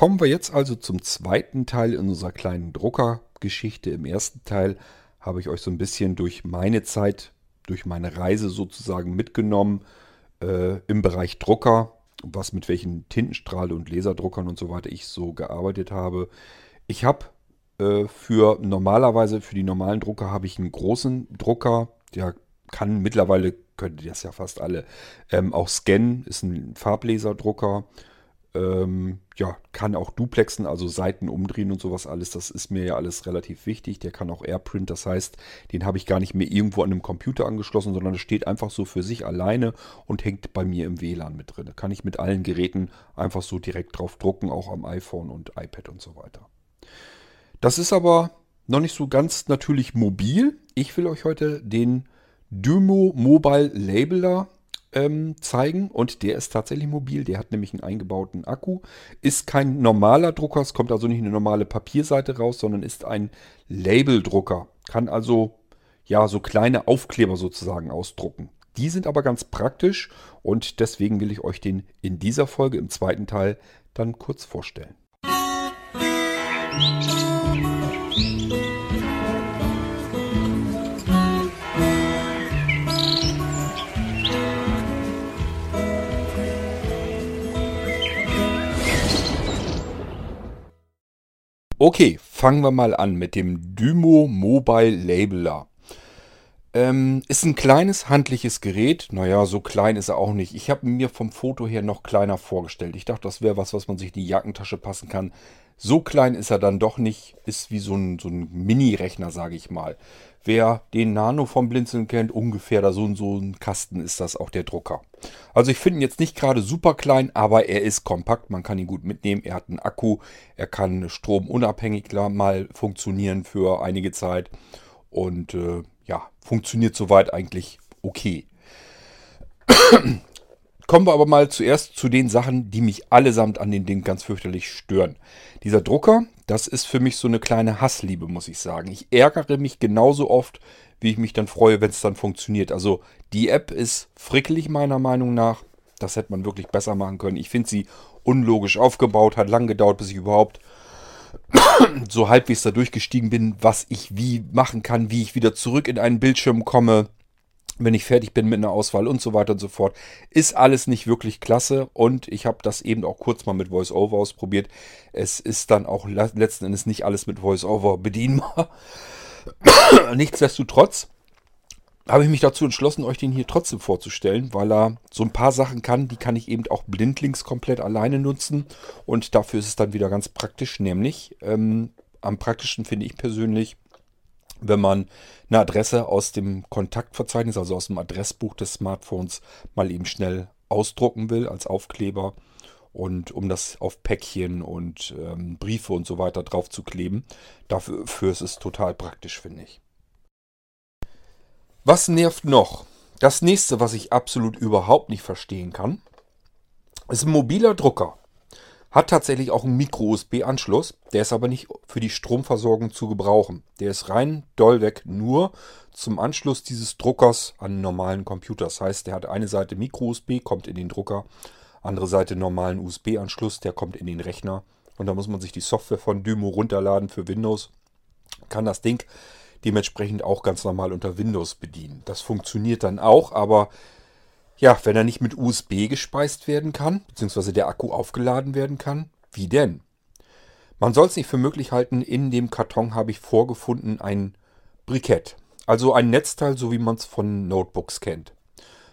Kommen wir jetzt also zum zweiten Teil in unserer kleinen Druckergeschichte. Im ersten Teil habe ich euch so ein bisschen durch meine Zeit, durch meine Reise sozusagen mitgenommen äh, im Bereich Drucker, was mit welchen Tintenstrahle und Laserdruckern und so weiter ich so gearbeitet habe. Ich habe äh, für normalerweise, für die normalen Drucker habe ich einen großen Drucker, der kann mittlerweile, könnt ihr das ja fast alle, ähm, auch scannen, ist ein Farblaserdrucker. Ähm, ja, kann auch duplexen, also Seiten umdrehen und sowas alles. Das ist mir ja alles relativ wichtig. Der kann auch AirPrint, das heißt, den habe ich gar nicht mehr irgendwo an einem Computer angeschlossen, sondern es steht einfach so für sich alleine und hängt bei mir im WLAN mit drin. Kann ich mit allen Geräten einfach so direkt drauf drucken, auch am iPhone und iPad und so weiter. Das ist aber noch nicht so ganz natürlich mobil. Ich will euch heute den Dymo Mobile Labeler ähm, zeigen und der ist tatsächlich mobil. Der hat nämlich einen eingebauten Akku. Ist kein normaler Drucker, es kommt also nicht eine normale Papierseite raus, sondern ist ein Labeldrucker. Kann also ja so kleine Aufkleber sozusagen ausdrucken. Die sind aber ganz praktisch und deswegen will ich euch den in dieser Folge im zweiten Teil dann kurz vorstellen. Musik Okay, fangen wir mal an mit dem Dymo Mobile Labeler. Ähm, ist ein kleines handliches Gerät. Naja, so klein ist er auch nicht. Ich habe mir vom Foto her noch kleiner vorgestellt. Ich dachte, das wäre was, was man sich in die Jackentasche passen kann. So klein ist er dann doch nicht. Ist wie so ein, so ein Mini-Rechner, sage ich mal. Wer den Nano vom Blinzeln kennt, ungefähr da so und so ein Kasten ist das auch der Drucker. Also ich finde ihn jetzt nicht gerade super klein, aber er ist kompakt, man kann ihn gut mitnehmen. Er hat einen Akku, er kann stromunabhängig mal funktionieren für einige Zeit und äh, ja, funktioniert soweit eigentlich okay. Kommen wir aber mal zuerst zu den Sachen, die mich allesamt an den Ding ganz fürchterlich stören. Dieser Drucker, das ist für mich so eine kleine Hassliebe, muss ich sagen. Ich ärgere mich genauso oft, wie ich mich dann freue, wenn es dann funktioniert. Also die App ist frickelig meiner Meinung nach. Das hätte man wirklich besser machen können. Ich finde sie unlogisch aufgebaut, hat lang gedauert, bis ich überhaupt so halbwegs da durchgestiegen bin, was ich wie machen kann, wie ich wieder zurück in einen Bildschirm komme wenn ich fertig bin mit einer Auswahl und so weiter und so fort. Ist alles nicht wirklich klasse und ich habe das eben auch kurz mal mit VoiceOver ausprobiert. Es ist dann auch letzten Endes nicht alles mit VoiceOver bedienbar. Nichtsdestotrotz habe ich mich dazu entschlossen, euch den hier trotzdem vorzustellen, weil er so ein paar Sachen kann, die kann ich eben auch blindlings komplett alleine nutzen und dafür ist es dann wieder ganz praktisch, nämlich ähm, am praktischen finde ich persönlich, wenn man eine Adresse aus dem Kontaktverzeichnis, also aus dem Adressbuch des Smartphones, mal eben schnell ausdrucken will als Aufkleber und um das auf Päckchen und ähm, Briefe und so weiter drauf zu kleben. Dafür ist es total praktisch, finde ich. Was nervt noch? Das nächste, was ich absolut überhaupt nicht verstehen kann, ist ein mobiler Drucker. Hat tatsächlich auch einen Micro-USB-Anschluss, der ist aber nicht für die Stromversorgung zu gebrauchen. Der ist rein dollweg nur zum Anschluss dieses Druckers an einen normalen Computer. Das heißt, der hat eine Seite Micro-USB, kommt in den Drucker, andere Seite normalen USB-Anschluss, der kommt in den Rechner. Und da muss man sich die Software von Dymo runterladen für Windows. Kann das Ding dementsprechend auch ganz normal unter Windows bedienen. Das funktioniert dann auch, aber ja, wenn er nicht mit USB gespeist werden kann, beziehungsweise der Akku aufgeladen werden kann, wie denn? Man soll es nicht für möglich halten, in dem Karton habe ich vorgefunden ein Brikett. Also ein Netzteil, so wie man es von Notebooks kennt.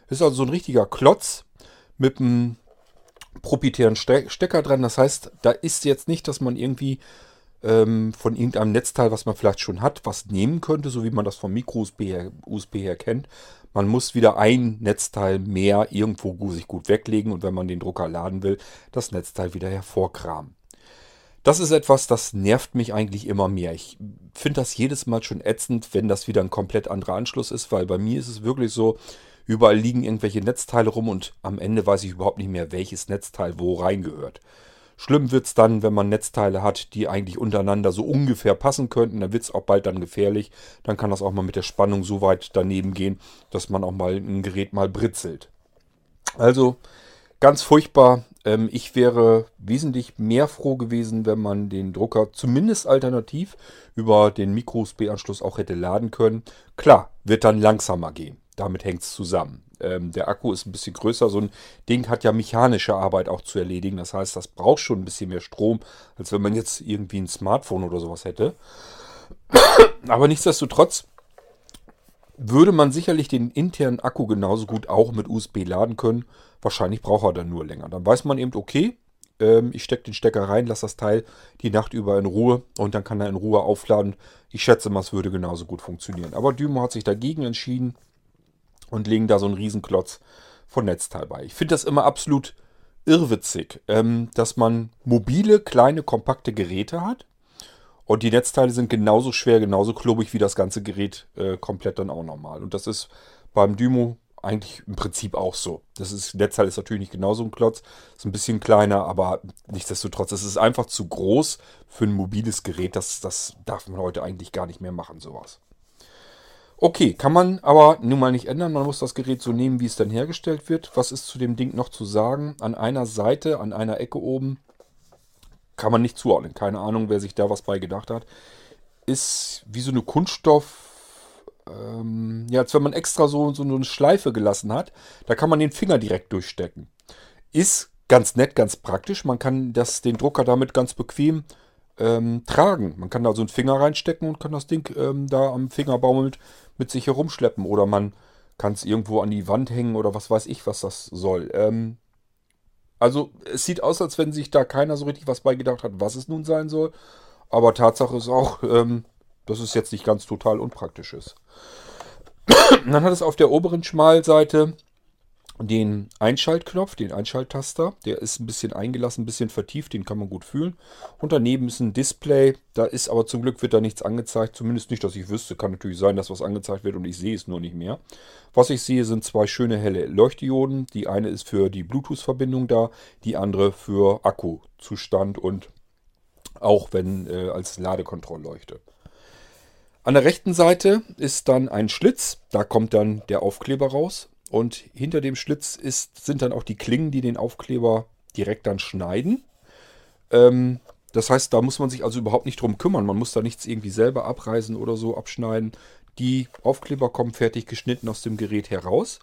Ist also so ein richtiger Klotz mit einem proprietären Stecker dran. Das heißt, da ist jetzt nicht, dass man irgendwie ähm, von irgendeinem Netzteil, was man vielleicht schon hat, was nehmen könnte, so wie man das vom Micro-USB her, her kennt. Man muss wieder ein Netzteil mehr irgendwo sich gut weglegen und wenn man den Drucker laden will, das Netzteil wieder hervorkramen. Das ist etwas, das nervt mich eigentlich immer mehr. Ich finde das jedes Mal schon ätzend, wenn das wieder ein komplett anderer Anschluss ist, weil bei mir ist es wirklich so, überall liegen irgendwelche Netzteile rum und am Ende weiß ich überhaupt nicht mehr, welches Netzteil wo reingehört. Schlimm wird es dann, wenn man Netzteile hat, die eigentlich untereinander so ungefähr passen könnten. Dann wird es auch bald dann gefährlich. Dann kann das auch mal mit der Spannung so weit daneben gehen, dass man auch mal ein Gerät mal britzelt. Also ganz furchtbar. ähm, ich wäre wesentlich mehr froh gewesen, wenn man den Drucker zumindest alternativ über den Micro-USB-Anschluss auch hätte laden können. Klar, wird dann langsamer gehen. Damit hängt es zusammen. Ähm, der Akku ist ein bisschen größer. So ein Ding hat ja mechanische Arbeit auch zu erledigen. Das heißt, das braucht schon ein bisschen mehr Strom, als wenn man jetzt irgendwie ein Smartphone oder sowas hätte. Aber nichtsdestotrotz würde man sicherlich den internen Akku genauso gut auch mit USB laden können. Wahrscheinlich braucht er dann nur länger. Dann weiß man eben, okay, ähm, ich stecke den Stecker rein, lasse das Teil die Nacht über in Ruhe und dann kann er in Ruhe aufladen. Ich schätze mal, es würde genauso gut funktionieren. Aber Dymo hat sich dagegen entschieden und legen da so einen Riesenklotz von Netzteil bei. Ich finde das immer absolut irrwitzig, ähm, dass man mobile, kleine, kompakte Geräte hat und die Netzteile sind genauso schwer, genauso klobig wie das ganze Gerät äh, komplett dann auch normal. Und das ist beim Dymo eigentlich im Prinzip auch so. Das ist, Netzteil ist natürlich nicht genauso ein Klotz, ist ein bisschen kleiner, aber nichtsdestotrotz, es ist einfach zu groß für ein mobiles Gerät. Das, das darf man heute eigentlich gar nicht mehr machen, sowas. Okay, kann man aber nun mal nicht ändern. Man muss das Gerät so nehmen, wie es dann hergestellt wird. Was ist zu dem Ding noch zu sagen? An einer Seite, an einer Ecke oben, kann man nicht zuordnen. Keine Ahnung, wer sich da was bei gedacht hat. Ist wie so eine Kunststoff. Ähm, ja, als wenn man extra so, so eine Schleife gelassen hat. Da kann man den Finger direkt durchstecken. Ist ganz nett, ganz praktisch. Man kann das, den Drucker damit ganz bequem ähm, tragen. Man kann da so einen Finger reinstecken und kann das Ding ähm, da am Finger baumelnd mit sich herumschleppen. Oder man kann es irgendwo an die Wand hängen oder was weiß ich, was das soll. Ähm, also es sieht aus, als wenn sich da keiner so richtig was beigedacht hat, was es nun sein soll. Aber Tatsache ist auch, ähm, dass es jetzt nicht ganz total unpraktisch ist. Dann hat es auf der oberen Schmalseite den Einschaltknopf, den Einschalttaster. Der ist ein bisschen eingelassen, ein bisschen vertieft, den kann man gut fühlen. Und daneben ist ein Display. Da ist aber zum Glück wird da nichts angezeigt. Zumindest nicht, dass ich wüsste. Kann natürlich sein, dass was angezeigt wird und ich sehe es nur nicht mehr. Was ich sehe, sind zwei schöne helle Leuchtdioden. Die eine ist für die Bluetooth-Verbindung da, die andere für Akkuzustand und auch wenn äh, als Ladekontrollleuchte. An der rechten Seite ist dann ein Schlitz. Da kommt dann der Aufkleber raus. Und hinter dem Schlitz ist, sind dann auch die Klingen, die den Aufkleber direkt dann schneiden. Ähm, das heißt, da muss man sich also überhaupt nicht drum kümmern. Man muss da nichts irgendwie selber abreißen oder so abschneiden. Die Aufkleber kommen fertig geschnitten aus dem Gerät heraus.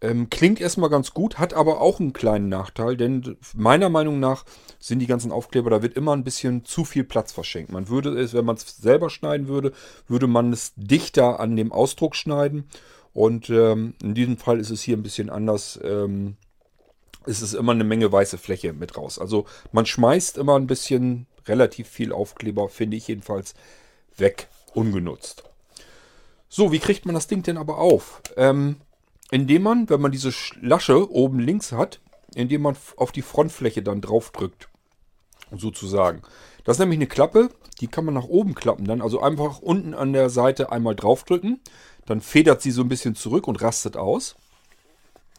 Ähm, klingt erstmal ganz gut, hat aber auch einen kleinen Nachteil, denn meiner Meinung nach sind die ganzen Aufkleber, da wird immer ein bisschen zu viel Platz verschenkt. Man würde es, wenn man es selber schneiden würde, würde man es dichter an dem Ausdruck schneiden und ähm, in diesem Fall ist es hier ein bisschen anders. Ähm, ist es immer eine Menge weiße Fläche mit raus. Also man schmeißt immer ein bisschen relativ viel Aufkleber, finde ich jedenfalls, weg, ungenutzt. So, wie kriegt man das Ding denn aber auf? Ähm, indem man, wenn man diese Lasche oben links hat, indem man auf die Frontfläche dann drauf drückt. Sozusagen. Das ist nämlich eine Klappe, die kann man nach oben klappen dann. Also einfach unten an der Seite einmal draufdrücken. Dann federt sie so ein bisschen zurück und rastet aus.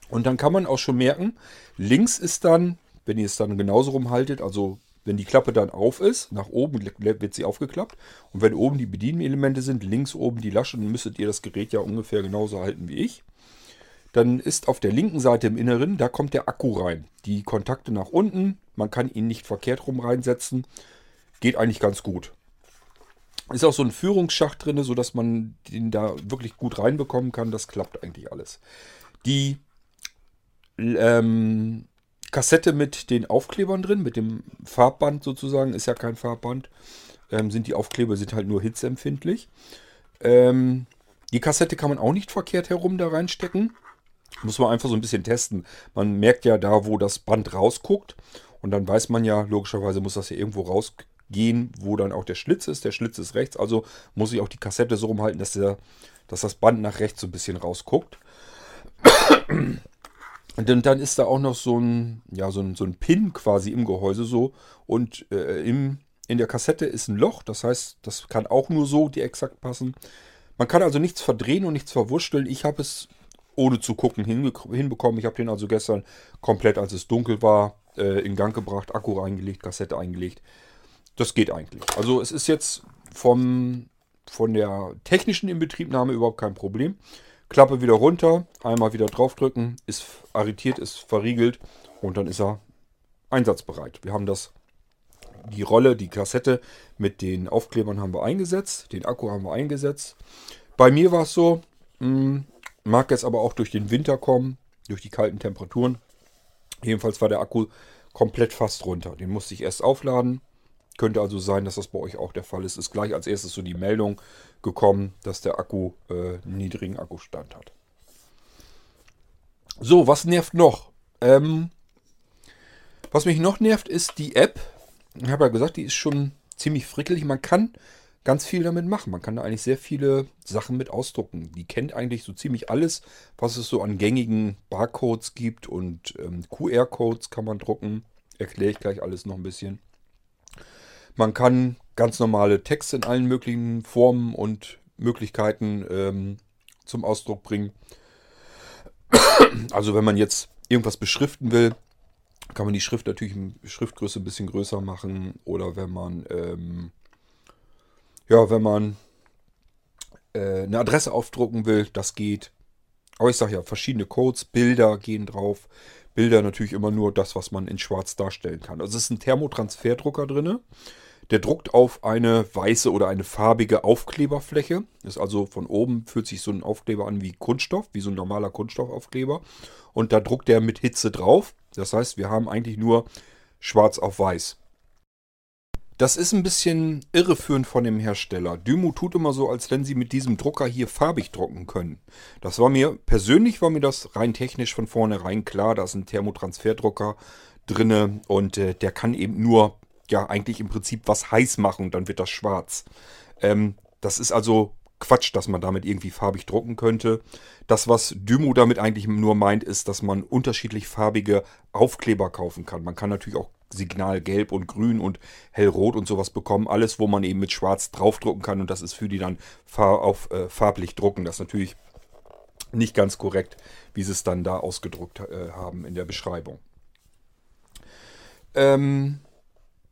Und dann kann man auch schon merken, links ist dann, wenn ihr es dann genauso rumhaltet, also wenn die Klappe dann auf ist, nach oben wird sie aufgeklappt. Und wenn oben die Bedienelemente sind, links oben die Lasche, dann müsstet ihr das Gerät ja ungefähr genauso halten wie ich. Dann ist auf der linken Seite im Inneren, da kommt der Akku rein. Die Kontakte nach unten, man kann ihn nicht verkehrt rum reinsetzen. Geht eigentlich ganz gut. Ist auch so ein Führungsschacht drin, sodass man den da wirklich gut reinbekommen kann. Das klappt eigentlich alles. Die ähm, Kassette mit den Aufklebern drin, mit dem Farbband sozusagen, ist ja kein Farbband. Ähm, sind die Aufkleber sind halt nur hitzeempfindlich. Ähm, die Kassette kann man auch nicht verkehrt herum da reinstecken. Muss man einfach so ein bisschen testen. Man merkt ja da, wo das Band rausguckt. Und dann weiß man ja, logischerweise muss das ja irgendwo rausgucken gehen, wo dann auch der Schlitz ist. Der Schlitz ist rechts, also muss ich auch die Kassette so rumhalten, dass, der, dass das Band nach rechts so ein bisschen rausguckt. Und dann ist da auch noch so ein, ja, so ein, so ein Pin quasi im Gehäuse so. Und äh, im, in der Kassette ist ein Loch, das heißt, das kann auch nur so die exakt passen. Man kann also nichts verdrehen und nichts verwurschteln. Ich habe es ohne zu gucken hinbekommen. Ich habe den also gestern komplett, als es dunkel war, äh, in Gang gebracht, Akku reingelegt, Kassette eingelegt. Das geht eigentlich. Also es ist jetzt vom, von der technischen Inbetriebnahme überhaupt kein Problem. Klappe wieder runter, einmal wieder draufdrücken, ist arretiert, ist verriegelt und dann ist er einsatzbereit. Wir haben das, die Rolle, die Kassette mit den Aufklebern haben wir eingesetzt, den Akku haben wir eingesetzt. Bei mir war es so, mh, hm, mag jetzt aber auch durch den Winter kommen, durch die kalten Temperaturen. Jedenfalls war der Akku komplett fast runter. Den musste ich erst aufladen. Könnte also sein, dass das bei euch auch der Fall ist. Ist gleich als erstes so die Meldung gekommen, dass der Akku äh, niedrigen Akkustand hat. So, was nervt noch? Ähm, was mich noch nervt, ist die App. Ich habe ja gesagt, die ist schon ziemlich frickelig. Man kann ganz viel damit machen. Man kann da eigentlich sehr viele Sachen mit ausdrucken. Die kennt eigentlich so ziemlich alles, was es so an gängigen Barcodes gibt und ähm, QR-Codes kann man drucken. Erkläre ich gleich alles noch ein bisschen. Man kann ganz normale Texte in allen möglichen Formen und Möglichkeiten ähm, zum Ausdruck bringen. Also wenn man jetzt irgendwas beschriften will, kann man die Schrift natürlich in Schriftgröße ein bisschen größer machen. Oder wenn man, ähm, ja, wenn man äh, eine Adresse aufdrucken will, das geht. Aber ich sage ja, verschiedene Codes, Bilder gehen drauf. Bilder natürlich immer nur das, was man in schwarz darstellen kann. Also es ist ein Thermotransferdrucker drin. Der druckt auf eine weiße oder eine farbige Aufkleberfläche. Ist also von oben fühlt sich so ein Aufkleber an wie Kunststoff, wie so ein normaler Kunststoffaufkleber. Und da druckt der mit Hitze drauf. Das heißt, wir haben eigentlich nur schwarz auf weiß. Das ist ein bisschen irreführend von dem Hersteller. Dymo tut immer so, als wenn sie mit diesem Drucker hier farbig drucken können. Das war mir, persönlich war mir das rein technisch von vornherein klar. Da ist ein Thermotransferdrucker drinne und äh, der kann eben nur ja eigentlich im Prinzip was heiß machen dann wird das schwarz. Ähm, das ist also Quatsch, dass man damit irgendwie farbig drucken könnte. Das, was Dymo damit eigentlich nur meint, ist, dass man unterschiedlich farbige Aufkleber kaufen kann. Man kann natürlich auch Signal gelb und grün und hellrot und sowas bekommen. Alles, wo man eben mit schwarz draufdrucken kann und das ist für die dann far auf, äh, farblich drucken. Das ist natürlich nicht ganz korrekt, wie sie es dann da ausgedruckt äh, haben in der Beschreibung. Ähm,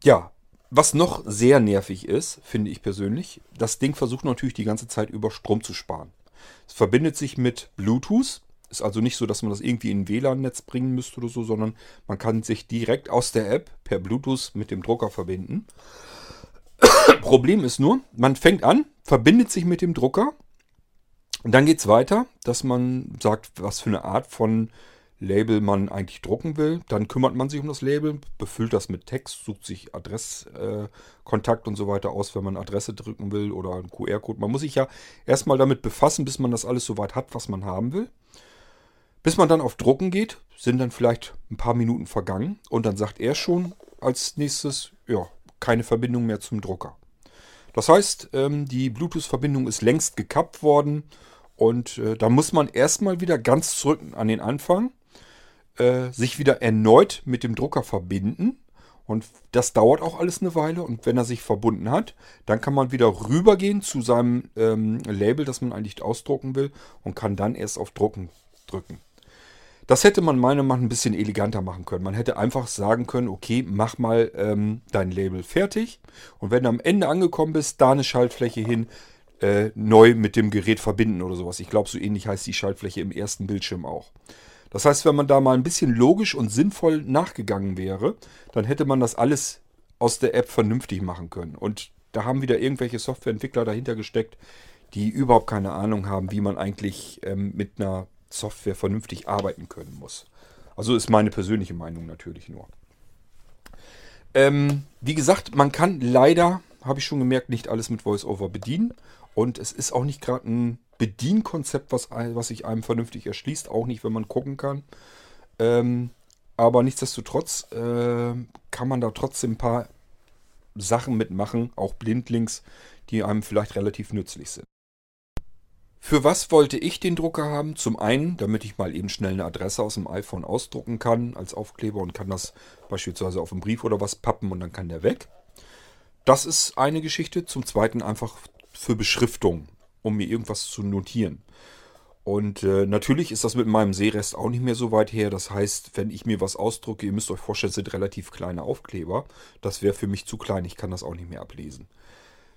ja, was noch sehr nervig ist, finde ich persönlich, das Ding versucht natürlich die ganze Zeit über Strom zu sparen. Es verbindet sich mit Bluetooth. Ist also nicht so, dass man das irgendwie in ein WLAN-Netz bringen müsste oder so, sondern man kann sich direkt aus der App per Bluetooth mit dem Drucker verbinden. Problem ist nur, man fängt an, verbindet sich mit dem Drucker und dann geht es weiter, dass man sagt, was für eine Art von Label man eigentlich drucken will. Dann kümmert man sich um das Label, befüllt das mit Text, sucht sich Adresskontakt äh, und so weiter aus, wenn man Adresse drücken will oder einen QR-Code. Man muss sich ja erstmal damit befassen, bis man das alles soweit hat, was man haben will. Bis man dann auf Drucken geht, sind dann vielleicht ein paar Minuten vergangen und dann sagt er schon als nächstes, ja, keine Verbindung mehr zum Drucker. Das heißt, ähm, die Bluetooth-Verbindung ist längst gekappt worden und äh, da muss man erstmal wieder ganz zurück an den Anfang äh, sich wieder erneut mit dem Drucker verbinden. Und das dauert auch alles eine Weile. Und wenn er sich verbunden hat, dann kann man wieder rübergehen zu seinem ähm, Label, das man eigentlich ausdrucken will und kann dann erst auf Drucken drücken. Das hätte man meiner Meinung nach ein bisschen eleganter machen können. Man hätte einfach sagen können, okay, mach mal ähm, dein Label fertig. Und wenn du am Ende angekommen bist, da eine Schaltfläche hin, äh, neu mit dem Gerät verbinden oder sowas. Ich glaube, so ähnlich heißt die Schaltfläche im ersten Bildschirm auch. Das heißt, wenn man da mal ein bisschen logisch und sinnvoll nachgegangen wäre, dann hätte man das alles aus der App vernünftig machen können. Und da haben wieder irgendwelche Softwareentwickler dahinter gesteckt, die überhaupt keine Ahnung haben, wie man eigentlich ähm, mit einer Software vernünftig arbeiten können muss. Also ist meine persönliche Meinung natürlich nur. Ähm, wie gesagt, man kann leider, habe ich schon gemerkt, nicht alles mit VoiceOver bedienen. Und es ist auch nicht gerade ein Bedienkonzept, was, was sich einem vernünftig erschließt, auch nicht, wenn man gucken kann. Ähm, aber nichtsdestotrotz äh, kann man da trotzdem ein paar Sachen mitmachen, auch blindlings, die einem vielleicht relativ nützlich sind. Für was wollte ich den Drucker haben? Zum einen, damit ich mal eben schnell eine Adresse aus dem iPhone ausdrucken kann als Aufkleber und kann das beispielsweise auf einen Brief oder was pappen und dann kann der weg. Das ist eine Geschichte. Zum zweiten einfach für Beschriftung um mir irgendwas zu notieren. Und äh, natürlich ist das mit meinem Sehrest auch nicht mehr so weit her. Das heißt, wenn ich mir was ausdrucke, ihr müsst euch vorstellen, sind relativ kleine Aufkleber. Das wäre für mich zu klein, ich kann das auch nicht mehr ablesen.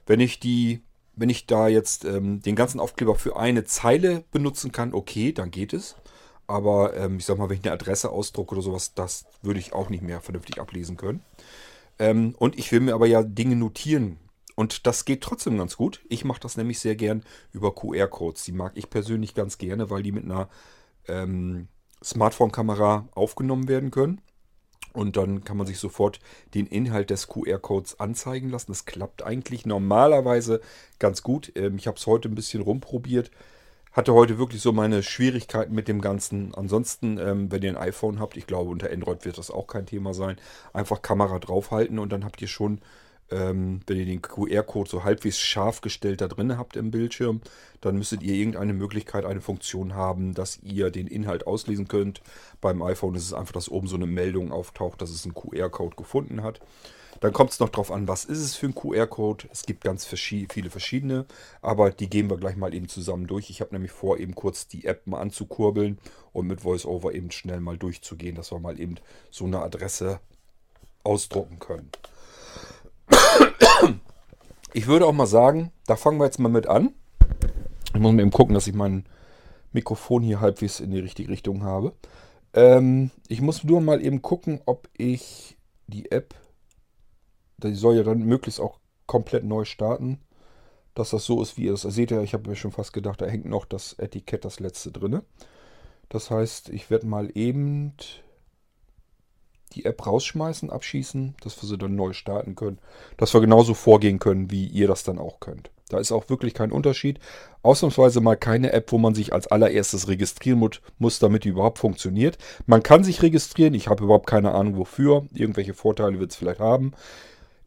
Wenn ich die, wenn ich da jetzt ähm, den ganzen Aufkleber für eine Zeile benutzen kann, okay, dann geht es. Aber ähm, ich sag mal, wenn ich eine Adresse ausdrucke oder sowas, das würde ich auch nicht mehr vernünftig ablesen können. Ähm, und ich will mir aber ja Dinge notieren. Und das geht trotzdem ganz gut. Ich mache das nämlich sehr gern über QR-Codes. Die mag ich persönlich ganz gerne, weil die mit einer ähm, Smartphone-Kamera aufgenommen werden können. Und dann kann man sich sofort den Inhalt des QR-Codes anzeigen lassen. Das klappt eigentlich normalerweise ganz gut. Ähm, ich habe es heute ein bisschen rumprobiert. Hatte heute wirklich so meine Schwierigkeiten mit dem Ganzen. Ansonsten, ähm, wenn ihr ein iPhone habt, ich glaube unter Android wird das auch kein Thema sein, einfach Kamera draufhalten und dann habt ihr schon ähm, wenn ihr den QR-Code so halbwegs scharf gestellt da drin habt im Bildschirm, dann müsstet ihr irgendeine Möglichkeit, eine Funktion haben, dass ihr den Inhalt auslesen könnt. Beim iPhone ist es einfach, dass oben so eine Meldung auftaucht, dass es einen QR-Code gefunden hat. Dann kommt es noch darauf an, was ist es für ein QR-Code. Es gibt ganz viele verschiedene, aber die gehen wir gleich mal eben zusammen durch. Ich habe nämlich vor, eben kurz die App mal anzukurbeln und mit VoiceOver eben schnell mal durchzugehen, dass wir mal eben so eine Adresse ausdrucken können. Ich würde auch mal sagen, da fangen wir jetzt mal mit an. Ich muss mal eben gucken, dass ich mein Mikrofon hier halbwegs in die richtige Richtung habe. Ähm, ich muss nur mal eben gucken, ob ich die App, die soll ja dann möglichst auch komplett neu starten, dass das so ist, wie ihr das seht. Ja, ich habe mir schon fast gedacht, da hängt noch das Etikett, das letzte drin. Das heißt, ich werde mal eben die App rausschmeißen, abschießen, dass wir sie dann neu starten können. Dass wir genauso vorgehen können, wie ihr das dann auch könnt. Da ist auch wirklich kein Unterschied. Ausnahmsweise mal keine App, wo man sich als allererstes registrieren muss, damit die überhaupt funktioniert. Man kann sich registrieren, ich habe überhaupt keine Ahnung wofür. Irgendwelche Vorteile wird es vielleicht haben.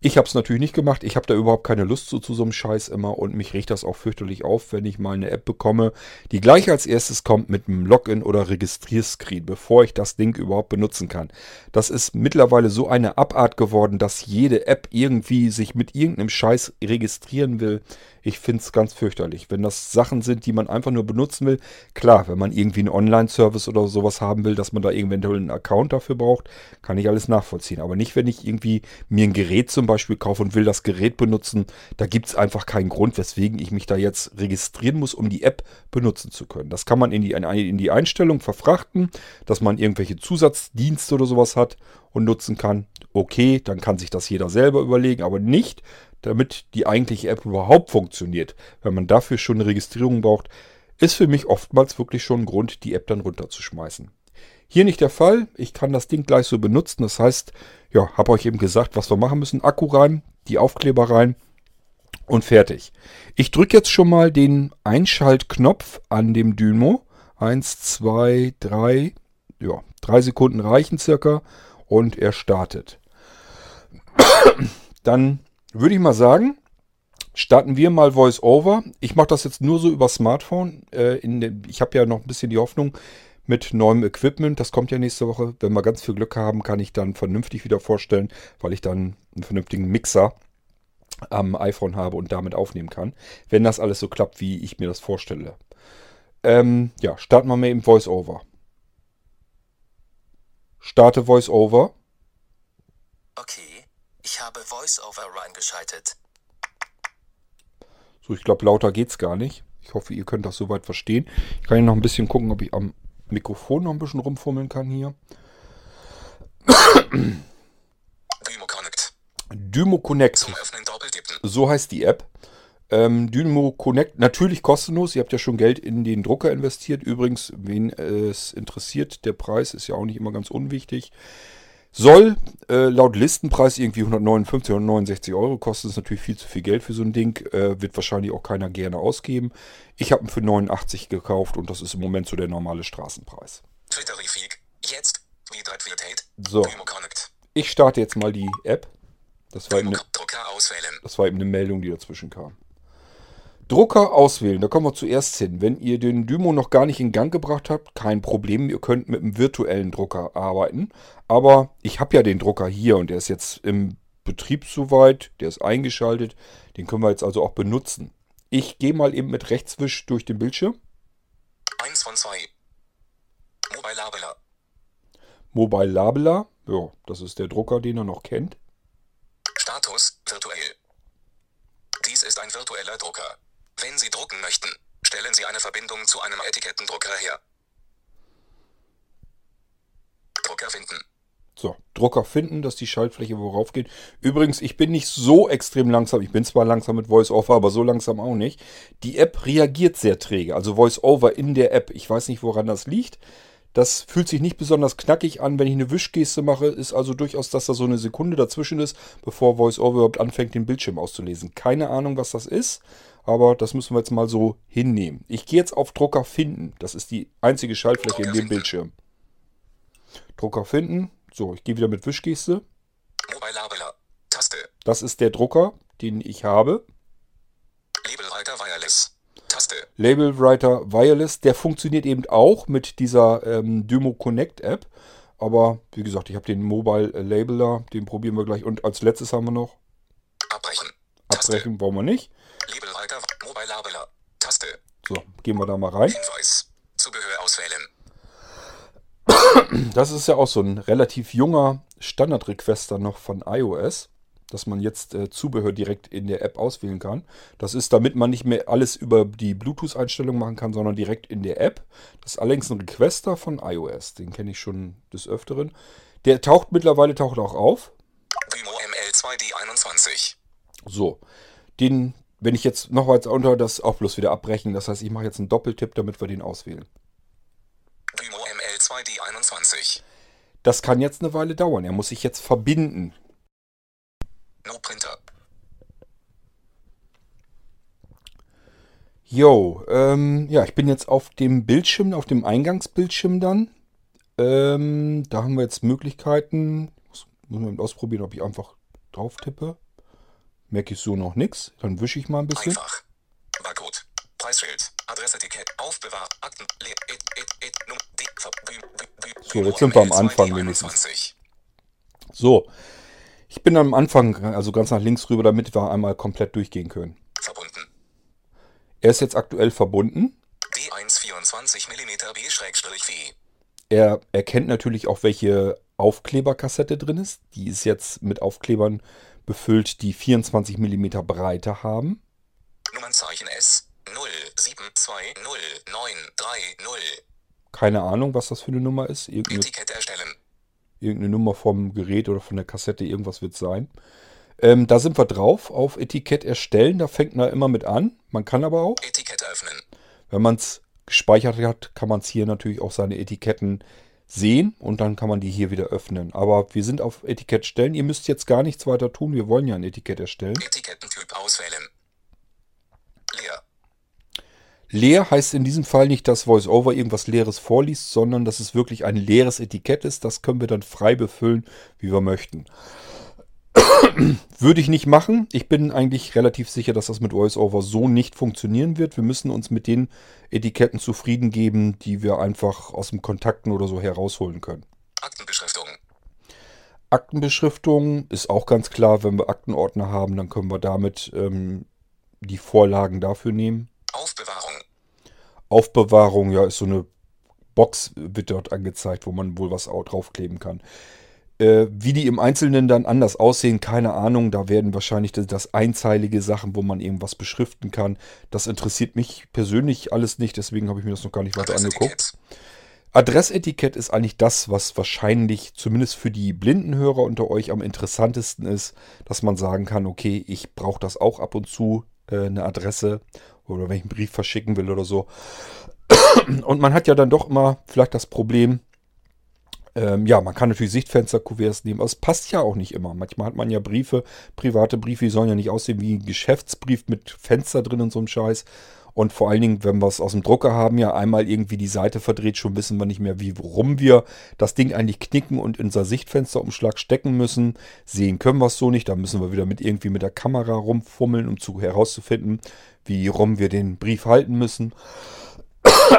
Ich habe es natürlich nicht gemacht. Ich habe da überhaupt keine Lust zu, zu so einem Scheiß immer und mich riecht das auch fürchterlich auf, wenn ich mal eine App bekomme, die gleich als erstes kommt mit einem Login oder Registrierscreen, bevor ich das Ding überhaupt benutzen kann. Das ist mittlerweile so eine Abart geworden, dass jede App irgendwie sich mit irgendeinem Scheiß registrieren will. Ich finde es ganz fürchterlich. Wenn das Sachen sind, die man einfach nur benutzen will, klar, wenn man irgendwie einen Online-Service oder sowas haben will, dass man da eventuell einen Account dafür braucht, kann ich alles nachvollziehen. Aber nicht, wenn ich irgendwie mir ein Gerät zum Beispiel kaufe und will das Gerät benutzen. Da gibt es einfach keinen Grund, weswegen ich mich da jetzt registrieren muss, um die App benutzen zu können. Das kann man in die, in die Einstellung verfrachten, dass man irgendwelche Zusatzdienste oder sowas hat und nutzen kann. Okay, dann kann sich das jeder selber überlegen, aber nicht, damit die eigentliche App überhaupt funktioniert. Wenn man dafür schon eine Registrierung braucht, ist für mich oftmals wirklich schon ein Grund, die App dann runterzuschmeißen. Hier nicht der Fall. Ich kann das Ding gleich so benutzen. Das heißt, ja, habe euch eben gesagt, was wir machen müssen. Akku rein, die Aufkleber rein und fertig. Ich drücke jetzt schon mal den Einschaltknopf an dem Dyno. Eins, zwei, drei, ja, drei Sekunden reichen circa und er startet. Dann würde ich mal sagen, starten wir mal VoiceOver. Ich mache das jetzt nur so über Smartphone. Äh, in, ich habe ja noch ein bisschen die Hoffnung mit neuem Equipment. Das kommt ja nächste Woche. Wenn wir ganz viel Glück haben, kann ich dann vernünftig wieder vorstellen, weil ich dann einen vernünftigen Mixer am iPhone habe und damit aufnehmen kann. Wenn das alles so klappt, wie ich mir das vorstelle. Ähm, ja, starten wir mal eben VoiceOver. Starte VoiceOver. Okay. Ich habe VoiceOver reingeschaltet. So, ich glaube, lauter geht's gar nicht. Ich hoffe, ihr könnt das soweit verstehen. Ich kann hier noch ein bisschen gucken, ob ich am Mikrofon noch ein bisschen rumfummeln kann hier. Dymo Connect. Dymo Connect. Zum Öffnen doppeltippen. So heißt die App. Ähm, Dymo Connect, natürlich kostenlos. Ihr habt ja schon Geld in den Drucker investiert. Übrigens, wen es interessiert, der Preis ist ja auch nicht immer ganz unwichtig. Soll äh, laut Listenpreis irgendwie 159, 169 Euro kosten. Das ist natürlich viel zu viel Geld für so ein Ding. Äh, wird wahrscheinlich auch keiner gerne ausgeben. Ich habe ihn für 89 gekauft und das ist im Moment so der normale Straßenpreis. Jetzt. So. Ich starte jetzt mal die App. Das war, eben eine, das war eben eine Meldung, die dazwischen kam. Drucker auswählen, da kommen wir zuerst hin. Wenn ihr den Dymo noch gar nicht in Gang gebracht habt, kein Problem, ihr könnt mit einem virtuellen Drucker arbeiten. Aber ich habe ja den Drucker hier und der ist jetzt im Betrieb soweit, der ist eingeschaltet, den können wir jetzt also auch benutzen. Ich gehe mal eben mit Rechtswisch durch den Bildschirm. 1 von 2. Mobile Labeler. Mobile Labeler, ja, das ist der Drucker, den er noch kennt. Status virtuell. Dies ist ein virtueller Drucker. Wenn Sie drucken möchten, stellen Sie eine Verbindung zu einem Etikettendrucker her. Drucker finden. So, Drucker finden, dass die Schaltfläche worauf geht. Übrigens, ich bin nicht so extrem langsam. Ich bin zwar langsam mit VoiceOver, aber so langsam auch nicht. Die App reagiert sehr träge. Also VoiceOver in der App. Ich weiß nicht, woran das liegt. Das fühlt sich nicht besonders knackig an, wenn ich eine Wischgeste mache. Ist also durchaus, dass da so eine Sekunde dazwischen ist, bevor VoiceOver überhaupt anfängt, den Bildschirm auszulesen. Keine Ahnung, was das ist, aber das müssen wir jetzt mal so hinnehmen. Ich gehe jetzt auf Drucker finden. Das ist die einzige Schaltfläche in dem Bildschirm. Drucker finden. So, ich gehe wieder mit Wischgeste. Mobile Labeler. Taste. Das ist der Drucker, den ich habe. Labelwriter Wireless. Taste. Label Writer Wireless, der funktioniert eben auch mit dieser ähm, Dymo Connect App. Aber wie gesagt, ich habe den Mobile Labeler, den probieren wir gleich. Und als letztes haben wir noch Abbrechen. Taste. Abbrechen, brauchen wir nicht. Labelwriter. Mobile Labeler. Taste. So, gehen wir da mal rein. Hinweis. Zubehör auswählen. Das ist ja auch so ein relativ junger Standard-Requester noch von iOS, dass man jetzt äh, Zubehör direkt in der App auswählen kann. Das ist, damit man nicht mehr alles über die Bluetooth-Einstellung machen kann, sondern direkt in der App. Das ist allerdings ein Requester von iOS. Den kenne ich schon des Öfteren. Der taucht mittlerweile taucht auch auf. Dymo ML2D21. So, den, wenn ich jetzt noch weiter unter das auch bloß wieder abbrechen. Das heißt, ich mache jetzt einen Doppeltipp, damit wir den auswählen. Dymo ML2D21. Das kann jetzt eine Weile dauern. Er muss sich jetzt verbinden. No Printer. Jo, ähm, ja, ich bin jetzt auf dem Bildschirm, auf dem Eingangsbildschirm dann. Ähm, da haben wir jetzt Möglichkeiten. Muss, muss man ausprobieren, ob ich einfach drauf tippe. Merke ich so noch nichts. Dann wische ich mal ein bisschen. Einfach. Barcode. Preisschild. Adressetikett. Aufbewahr. Akten. So, jetzt sind wir am ML2D21. Anfang wenigstens. So, ich bin am Anfang, also ganz nach links rüber, damit wir einmal komplett durchgehen können. Verbunden. Er ist jetzt aktuell verbunden. D1 24 mm B-V. Er erkennt natürlich auch, welche Aufkleberkassette drin ist. Die ist jetzt mit Aufklebern befüllt, die 24 mm Breite haben. Nummernzeichen S 07209330. Keine Ahnung, was das für eine Nummer ist. Irgendeine, Etikett erstellen. irgendeine Nummer vom Gerät oder von der Kassette, irgendwas wird es sein. Ähm, da sind wir drauf, auf Etikett erstellen. Da fängt man immer mit an. Man kann aber auch, Etikett öffnen. wenn man es gespeichert hat, kann man es hier natürlich auch seine Etiketten sehen und dann kann man die hier wieder öffnen. Aber wir sind auf Etikett stellen. Ihr müsst jetzt gar nichts weiter tun. Wir wollen ja ein Etikett erstellen. Etikettentyp auswählen. Leer. Leer heißt in diesem Fall nicht, dass VoiceOver irgendwas Leeres vorliest, sondern dass es wirklich ein leeres Etikett ist. Das können wir dann frei befüllen, wie wir möchten. Würde ich nicht machen. Ich bin eigentlich relativ sicher, dass das mit VoiceOver so nicht funktionieren wird. Wir müssen uns mit den Etiketten zufrieden geben, die wir einfach aus dem Kontakten oder so herausholen können. Aktenbeschriftung. Aktenbeschriftung ist auch ganz klar, wenn wir Aktenordner haben, dann können wir damit ähm, die Vorlagen dafür nehmen. Aufbewahrung. Aufbewahrung, ja, ist so eine Box, wird dort angezeigt, wo man wohl was au- draufkleben kann. Äh, wie die im Einzelnen dann anders aussehen, keine Ahnung. Da werden wahrscheinlich das, das einzeilige Sachen, wo man irgendwas beschriften kann. Das interessiert mich persönlich alles nicht, deswegen habe ich mir das noch gar nicht weiter angeguckt. Adressetikett. Adressetikett ist eigentlich das, was wahrscheinlich zumindest für die blinden Hörer unter euch am interessantesten ist, dass man sagen kann, okay, ich brauche das auch ab und zu, äh, eine Adresse oder wenn ich einen Brief verschicken will oder so. Und man hat ja dann doch immer vielleicht das Problem, ähm, ja, man kann natürlich Sichtfensterkuverts nehmen, aber es passt ja auch nicht immer. Manchmal hat man ja Briefe, private Briefe, die sollen ja nicht aussehen wie ein Geschäftsbrief mit Fenster drin und so einem Scheiß. Und vor allen Dingen, wenn wir es aus dem Drucker haben, ja einmal irgendwie die Seite verdreht, schon wissen wir nicht mehr, wie, warum wir das Ding eigentlich knicken und in unser Sichtfensterumschlag stecken müssen. Sehen können wir es so nicht, da müssen wir wieder mit irgendwie mit der Kamera rumfummeln, um zu, herauszufinden, wie rum wir den Brief halten müssen.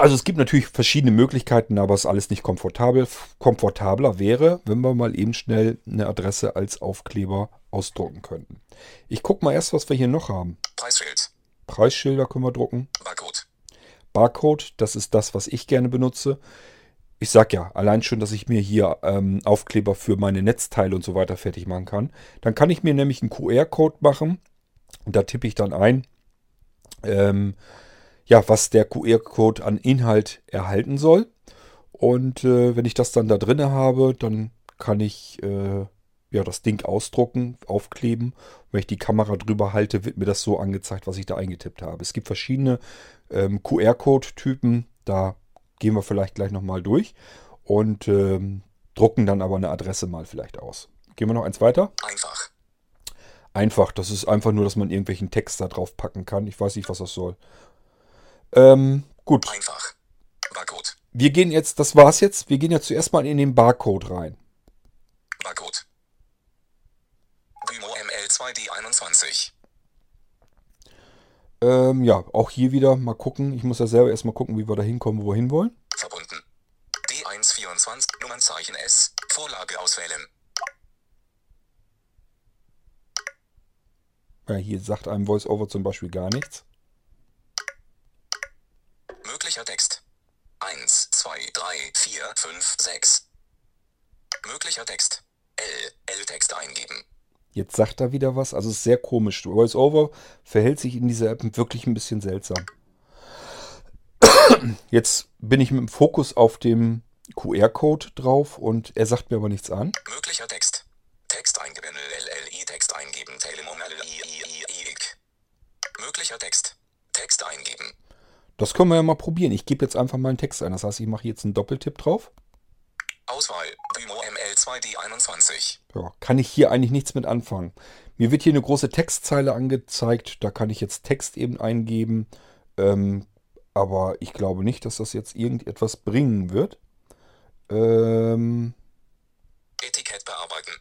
Also es gibt natürlich verschiedene Möglichkeiten, aber es ist alles nicht komfortabel. Komfortabler wäre, wenn wir mal eben schnell eine Adresse als Aufkleber ausdrucken könnten. Ich gucke mal erst, was wir hier noch haben. Preisschild. Preisschilder können wir drucken. Barcode. Barcode, das ist das, was ich gerne benutze. Ich sag ja, allein schon, dass ich mir hier ähm, Aufkleber für meine Netzteile und so weiter fertig machen kann. Dann kann ich mir nämlich einen QR-Code machen und da tippe ich dann ein, ähm, ja, was der QR-Code an Inhalt erhalten soll. Und äh, wenn ich das dann da drinne habe, dann kann ich äh, ja, das Ding ausdrucken, aufkleben. Wenn ich die Kamera drüber halte, wird mir das so angezeigt, was ich da eingetippt habe. Es gibt verschiedene ähm, QR-Code-Typen. Da gehen wir vielleicht gleich nochmal durch und ähm, drucken dann aber eine Adresse mal vielleicht aus. Gehen wir noch eins weiter? Einfach. Einfach, das ist einfach nur, dass man irgendwelchen Text da drauf packen kann. Ich weiß nicht, was das soll. Ähm, gut. Einfach. Barcode. Wir gehen jetzt, das war's jetzt. Wir gehen jetzt zuerst mal in den Barcode rein. Barcode. Dymo ML2D21. Ähm, ja, auch hier wieder mal gucken. Ich muss ja selber erstmal gucken, wie wir da hinkommen, wo wir hinwollen. Verbunden. D124 Nummernzeichen S. Vorlage auswählen. Ja, hier sagt einem VoiceOver zum Beispiel gar nichts. Möglicher Text. 1, 2, 3, 4, 5, 6. Möglicher Text. L. L-Text eingeben. Jetzt sagt er wieder was. Also es ist sehr komisch. VoiceOver verhält sich in dieser App wirklich ein bisschen seltsam. Jetzt bin ich mit dem Fokus auf dem QR-Code drauf und er sagt mir aber nichts an. Möglicher Text. Text eingeben. LLI Text eingeben. Möglicher Text. Text eingeben. Das können wir ja mal probieren. Ich gebe jetzt einfach mal einen Text ein. Das heißt, ich mache jetzt einen Doppeltipp drauf. Auswahl. Dymo ML2D21. Ja, kann ich hier eigentlich nichts mit anfangen. Mir wird hier eine große Textzeile angezeigt. Da kann ich jetzt Text eben eingeben. Ähm, aber ich glaube nicht, dass das jetzt irgendetwas bringen wird. Ähm, Etikett bearbeiten.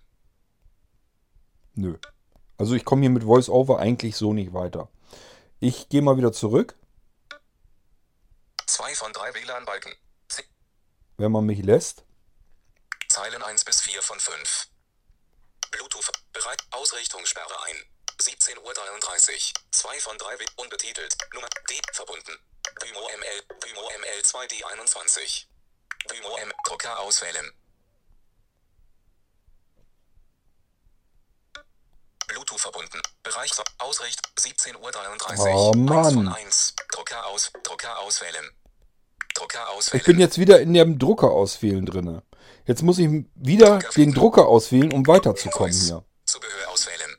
nö. Also ich komme hier mit VoiceOver eigentlich so nicht weiter. Ich gehe mal wieder zurück, 2 von 3 WLAN-Balken. Wenn man mich lässt. Zeilen 1 bis 4 von 5. Bluetooth. Bereit. Ausrichtungssperre ein. 17.33 Uhr. 2 von 3 W. Unbetitelt. Nummer D. Verbunden. Dymo ML. Dymo ML2D21. Dymo M. Drucker auswählen. Bluetooth verbunden. Bereich Ausricht 17.33 Uhr. Oh, 1 von Mann. 1. Drucker aus. Drucker auswählen. Drucker Ich auswählen. bin jetzt wieder in dem Drucker auswählen drinne. Jetzt muss ich wieder den Drucker auswählen, um weiterzukommen hier. Zubehör auswählen.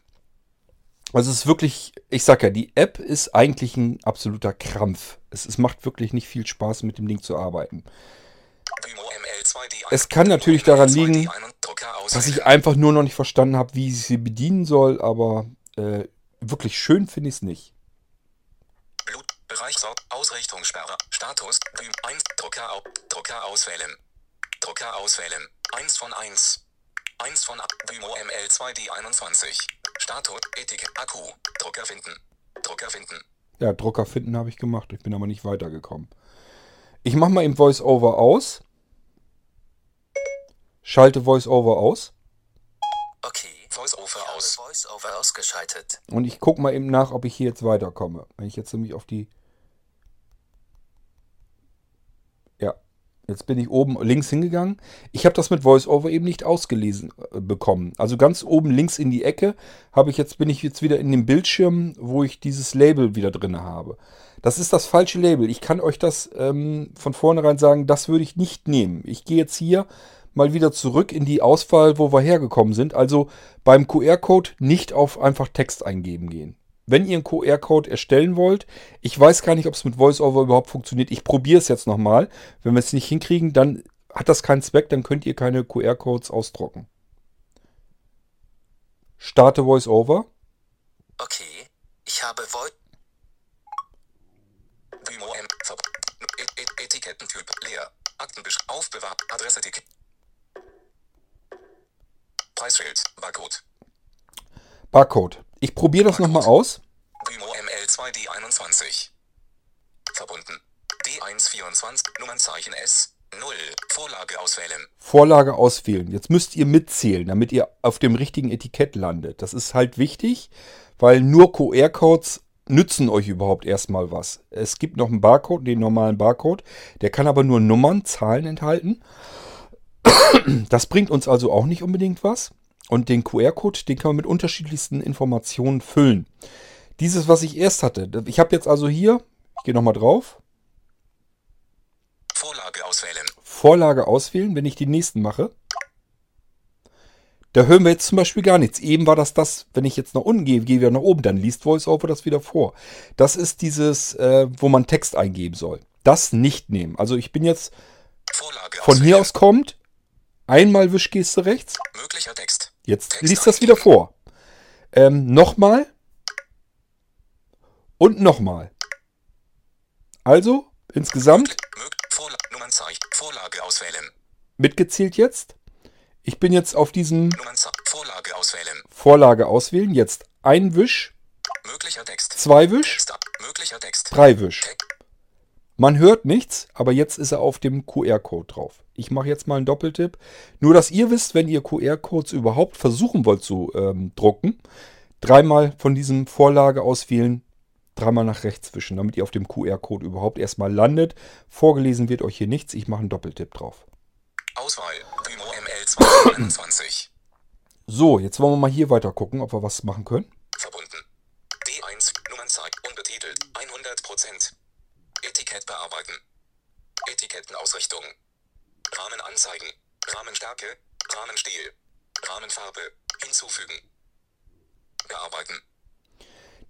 Also es ist wirklich, ich sag ja, die App ist eigentlich ein absoluter Krampf. Es, es macht wirklich nicht viel Spaß, mit dem Ding zu arbeiten. Dymo ML2D Es kann natürlich daran liegen, Drucker Dass ich einfach nur noch nicht verstanden habe, wie ich sie bedienen soll, aber äh, wirklich schön finde ich es nicht. Blut, Bereich so, Ausrichtungssperre, Status, Dym 1, Drucker, au, Drucker auswählen. Drucker auswählen, 1 von 1. 1 von Dymo ML2D21. Status, Etikett, Akku, Drucker finden. Drucker finden. Ja, Drucker finden habe ich gemacht, ich bin aber nicht weitergekommen. Ich mache mal im VoiceOver aus. Schalte VoiceOver aus. Okay. Voice-Over aus. Voice-Over ausgeschaltet. Und ich gucke mal eben nach, ob ich hier jetzt weiterkomme. Wenn ich jetzt nämlich auf die... Ja, jetzt bin ich oben links hingegangen. Ich habe das mit VoiceOver eben nicht ausgelesen äh, bekommen. Also ganz oben links in die Ecke habe ich jetzt bin ich jetzt wieder in dem Bildschirm, wo ich dieses Label wieder drin habe. Das ist das falsche Label. Ich kann euch das ähm, von vornherein sagen, das würde ich nicht nehmen. Ich gehe jetzt hier mal wieder zurück in die Auswahl, wo wir hergekommen sind. Also beim QR-Code nicht auf einfach Text eingeben gehen. Wenn ihr einen QR-Code erstellen wollt, ich weiß gar nicht, ob es mit VoiceOver überhaupt funktioniert. Ich probiere es jetzt nochmal. Wenn wir es nicht hinkriegen, dann hat das keinen Zweck, dann könnt ihr keine QR-Codes ausdrucken. Starte VoiceOver. Okay. Ich habe Voice. Etikettentyp. Leer. Aktenbesch. Aufbewahrt. Adresseticket. Preisschild. Barcode. Barcode. Ich probiere das nochmal aus. Dymo ML2D21. Verbunden. D124 Nummernzeichen S. 0. Vorlage auswählen. Vorlage auswählen. Jetzt müsst ihr mitzählen, damit ihr auf dem richtigen Etikett landet. Das ist halt wichtig, weil nur QR-Codes nützen euch überhaupt erstmal was. Es gibt noch einen Barcode, den normalen Barcode. Der kann aber nur Nummern, Zahlen enthalten. Das bringt uns also auch nicht unbedingt was. Und den QR-Code, den kann man mit unterschiedlichsten Informationen füllen. Dieses, was ich erst hatte. Ich habe jetzt also hier, ich gehe nochmal drauf. Vorlage auswählen. Vorlage auswählen, wenn ich die nächsten mache. Da hören wir jetzt zum Beispiel gar nichts. Eben war das das, wenn ich jetzt nach unten gehe, gehe wieder nach oben, dann liest VoiceOver das wieder vor. Das ist dieses, äh, wo man Text eingeben soll. Das nicht nehmen. Also ich bin jetzt Vorlage von hier auswählen. aus kommt, einmal Wischgeste rechts, Möglicher Text. Jetzt liest das wieder vor. Ähm, nochmal und nochmal. Also insgesamt. Vorlage auswählen. mitgezählt jetzt. Ich bin jetzt auf diesem. Vorlage auswählen. Vorlage auswählen. Jetzt ein Wisch, Möglicher Text. zwei Wisch, Text. Möglicher Text. drei Wisch. Man hört nichts, aber jetzt ist er auf dem QR-Code drauf. Ich mache jetzt mal einen Doppeltipp. Nur, dass ihr wisst, wenn ihr QR-Codes überhaupt versuchen wollt zu ähm, drucken, dreimal von diesem Vorlage auswählen, dreimal nach rechts wischen, damit ihr auf dem QR-Code überhaupt erstmal landet. Vorgelesen wird euch hier nichts. Ich mache einen Doppeltipp drauf. Auswahl. Dymo ML 221. So, jetzt wollen wir mal hier weiter gucken, ob wir was machen können. Verbunden. D1. Nummernzeichen. Unbetitelt. 100%. Etikett bearbeiten. Etikettenausrichtung. Rahmen anzeigen. Rahmenstärke. Rahmenstil. Rahmenfarbe. Hinzufügen. Bearbeiten.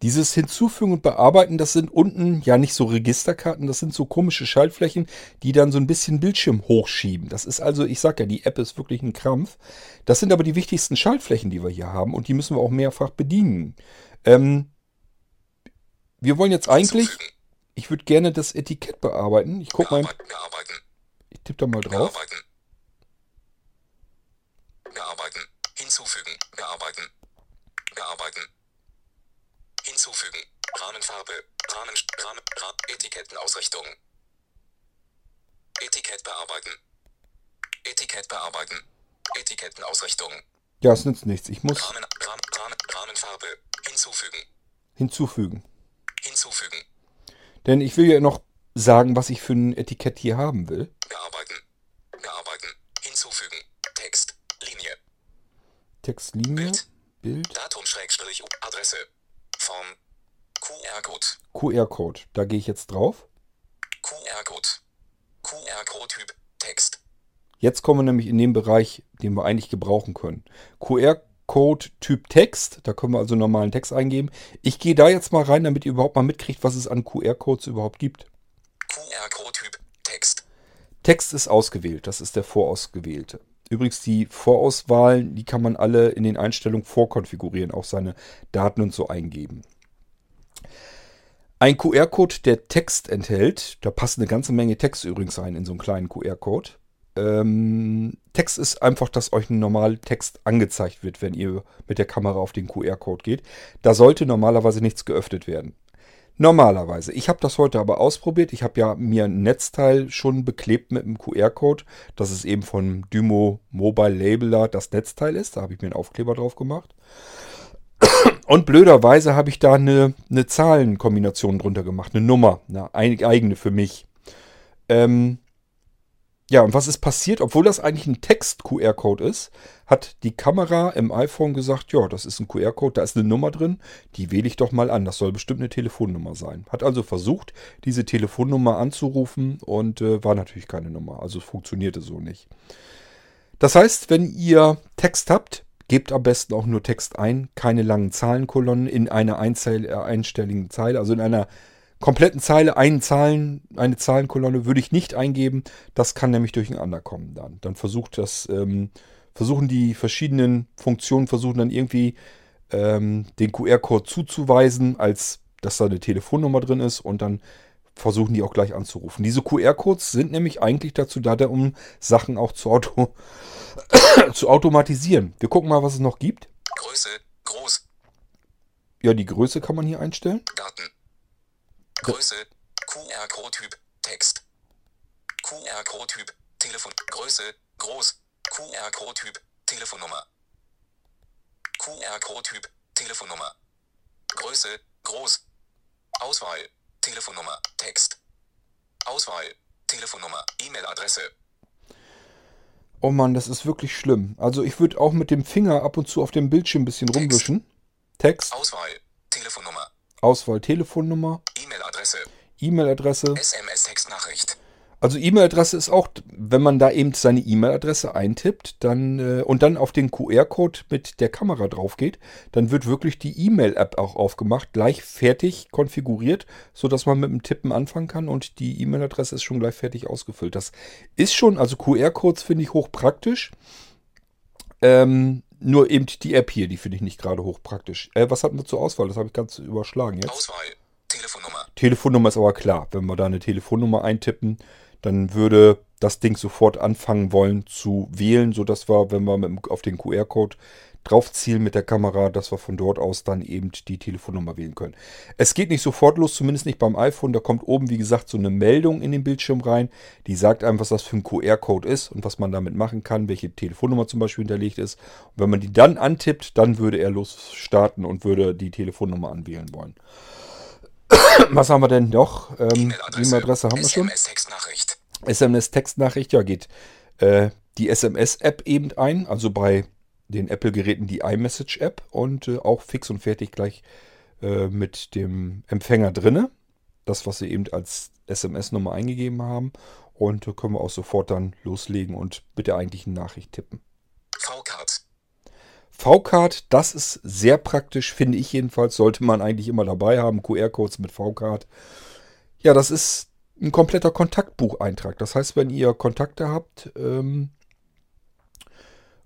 Dieses Hinzufügen und Bearbeiten, das sind unten ja nicht so Registerkarten, das sind so komische Schaltflächen, die dann so ein bisschen Bildschirm hochschieben. Das ist also, ich sag ja, die App ist wirklich ein Krampf. Das sind aber die wichtigsten Schaltflächen, die wir hier haben und die müssen wir auch mehrfach bedienen. Ähm, wir wollen jetzt eigentlich, ich würde gerne das Etikett bearbeiten. Ich guck mal, Bearbeiten. Tippe da mal drauf. Bearbeiten. Bearbeiten. Hinzufügen. Bearbeiten. Bearbeiten. Hinzufügen. Rahmenfarbe. Rahmen. Rahmen. Ra Etikettenausrichtung. Etikett bearbeiten. Etikett bearbeiten. Etikettenausrichtung. Ja, es nützt nichts. Ich muss Rahmen. Rahmen. Rahmen. Rahmenfarbe. Hinzufügen. hinzufügen. Hinzufügen. Denn ich will ja noch sagen, was ich für ein Etikett hier haben will. Bearbeiten. Bearbeiten. Hinzufügen. Text. Linie. Textlinie, Bild. Bild, Datum Schrägstrich Adresse. Form. QR-Code. QR-Code. Da gehe ich jetzt drauf. QR-Code. QR-Code-Typ. Text. Jetzt kommen wir nämlich in den Bereich, den wir eigentlich gebrauchen können. QR-Code Typ Text, da können wir also normalen Text eingeben. Ich gehe da jetzt mal rein, damit ihr überhaupt mal mitkriegt, was es an QR-Codes überhaupt gibt. QR-Code-Typ. Text. Text ist ausgewählt, das ist der vorausgewählte. Übrigens, die Vorauswahlen, die kann man alle in den Einstellungen vorkonfigurieren, auch seine Daten und so eingeben. Ein QR-Code, der Text enthält, da passt eine ganze Menge Text übrigens rein in so einen kleinen QR-Code. Ähm, Text ist einfach, dass euch ein normaler Text angezeigt wird, wenn ihr mit der Kamera auf den QR-Code geht. Da sollte normalerweise nichts geöffnet werden. Normalerweise. Ich habe das heute aber ausprobiert. Ich habe ja mir ein Netzteil schon beklebt mit einem QR-Code, dass es eben von Dymo Mobile Labeler das Netzteil ist. Da habe ich mir einen Aufkleber drauf gemacht. Und blöderweise habe ich da eine, eine Zahlenkombination drunter gemacht, eine Nummer, eine ein- eigene für mich. Ähm, ja, und was ist passiert? Obwohl das eigentlich ein Text-QR-Code ist, hat die Kamera im iPhone gesagt, ja, das ist ein QR-Code, da ist eine Nummer drin, die wähle ich doch mal an. Das soll bestimmt eine Telefonnummer sein. Hat also versucht, diese Telefonnummer anzurufen und äh, war natürlich keine Nummer. Also es funktionierte so nicht. Das heißt, wenn ihr Text habt, gebt am besten auch nur Text ein, keine langen Zahlenkolonnen in einer äh, einstelligen Zeile, also in einer kompletten Zeile einen Zahlen, eine Zahlenkolonne würde ich nicht eingeben. Das kann nämlich durcheinander kommen dann. Dann versucht das, ähm, versuchen die verschiedenen Funktionen, versuchen dann irgendwie ähm, den QR-Code zuzuweisen, als dass da eine Telefonnummer drin ist und dann versuchen die auch gleich anzurufen. Diese QR-Codes sind nämlich eigentlich dazu da, um Sachen auch zu, auto zu automatisieren. Wir gucken mal, was es noch gibt. Größe. Groß. Ja, die Größe kann man hier einstellen. Daten. Größe. QR-Code-Typ. Text. QR-Code-Typ. Telefon. Größe. Groß. QR-Code-Typ. Telefonnummer. QR-Code-Typ. Telefonnummer. Größe. Groß. Auswahl. Telefonnummer. Text. Auswahl. Telefonnummer. E-Mail-Adresse. Oh Mann, das ist wirklich schlimm. Also ich würde auch mit dem Finger ab und zu auf dem Bildschirm ein bisschen Text. rumwischen. Text, Auswahl. Telefonnummer. Auswahl, Telefonnummer, E-Mail-Adresse. E-Mail-Adresse. SMS-Textnachricht. Also E-Mail-Adresse ist auch, wenn man da eben seine E-Mail-Adresse eintippt, dann äh, und dann auf den QR-Code mit der Kamera drauf geht, dann wird wirklich die E-Mail-App auch aufgemacht, gleich fertig konfiguriert, sodass man mit dem Tippen anfangen kann und die E-Mail-Adresse ist schon gleich fertig ausgefüllt. Das ist schon, also QR-Codes finde ich hochpraktisch. Ähm, nur eben die App hier, die finde ich nicht gerade hochpraktisch. Äh, was hatten wir zur Auswahl? Das habe ich ganz überschlagen jetzt. Auswahl. Telefonnummer. Telefonnummer ist aber klar. Wenn wir da eine Telefonnummer eintippen, dann würde das Ding sofort anfangen wollen zu wählen, sodass wir, wenn wir mit, auf den QR-Code draufzielen mit der Kamera, dass wir von dort aus dann eben die Telefonnummer wählen können. Es geht nicht sofort los, zumindest nicht beim iPhone. Da kommt oben, wie gesagt, so eine Meldung in den Bildschirm rein, die sagt einem, was das für ein QR-Code ist und was man damit machen kann, welche Telefonnummer zum Beispiel hinterlegt ist. Und wenn man die dann antippt, dann würde er losstarten und würde die Telefonnummer anwählen wollen. Was haben wir denn noch? Ähm, E-Mail-Adresse haben wir schon. SMS-Textnachricht. SMS-Textnachricht, ja, geht äh, die SMS-App eben ein, also bei den Apple-Geräten die iMessage-App und äh, auch fix und fertig gleich äh, mit dem Empfänger drinne. Das, was sie eben als SMS-Nummer eingegeben haben. Und äh, können wir auch sofort dann loslegen und mit der eigentlichen Nachricht tippen. V-Card. Das ist sehr praktisch, finde ich jedenfalls, sollte man eigentlich immer dabei haben. QR-Codes mit V-Card. Ja, das ist ein kompletter Kontaktbucheintrag. Das heißt, wenn ihr Kontakte habt ähm,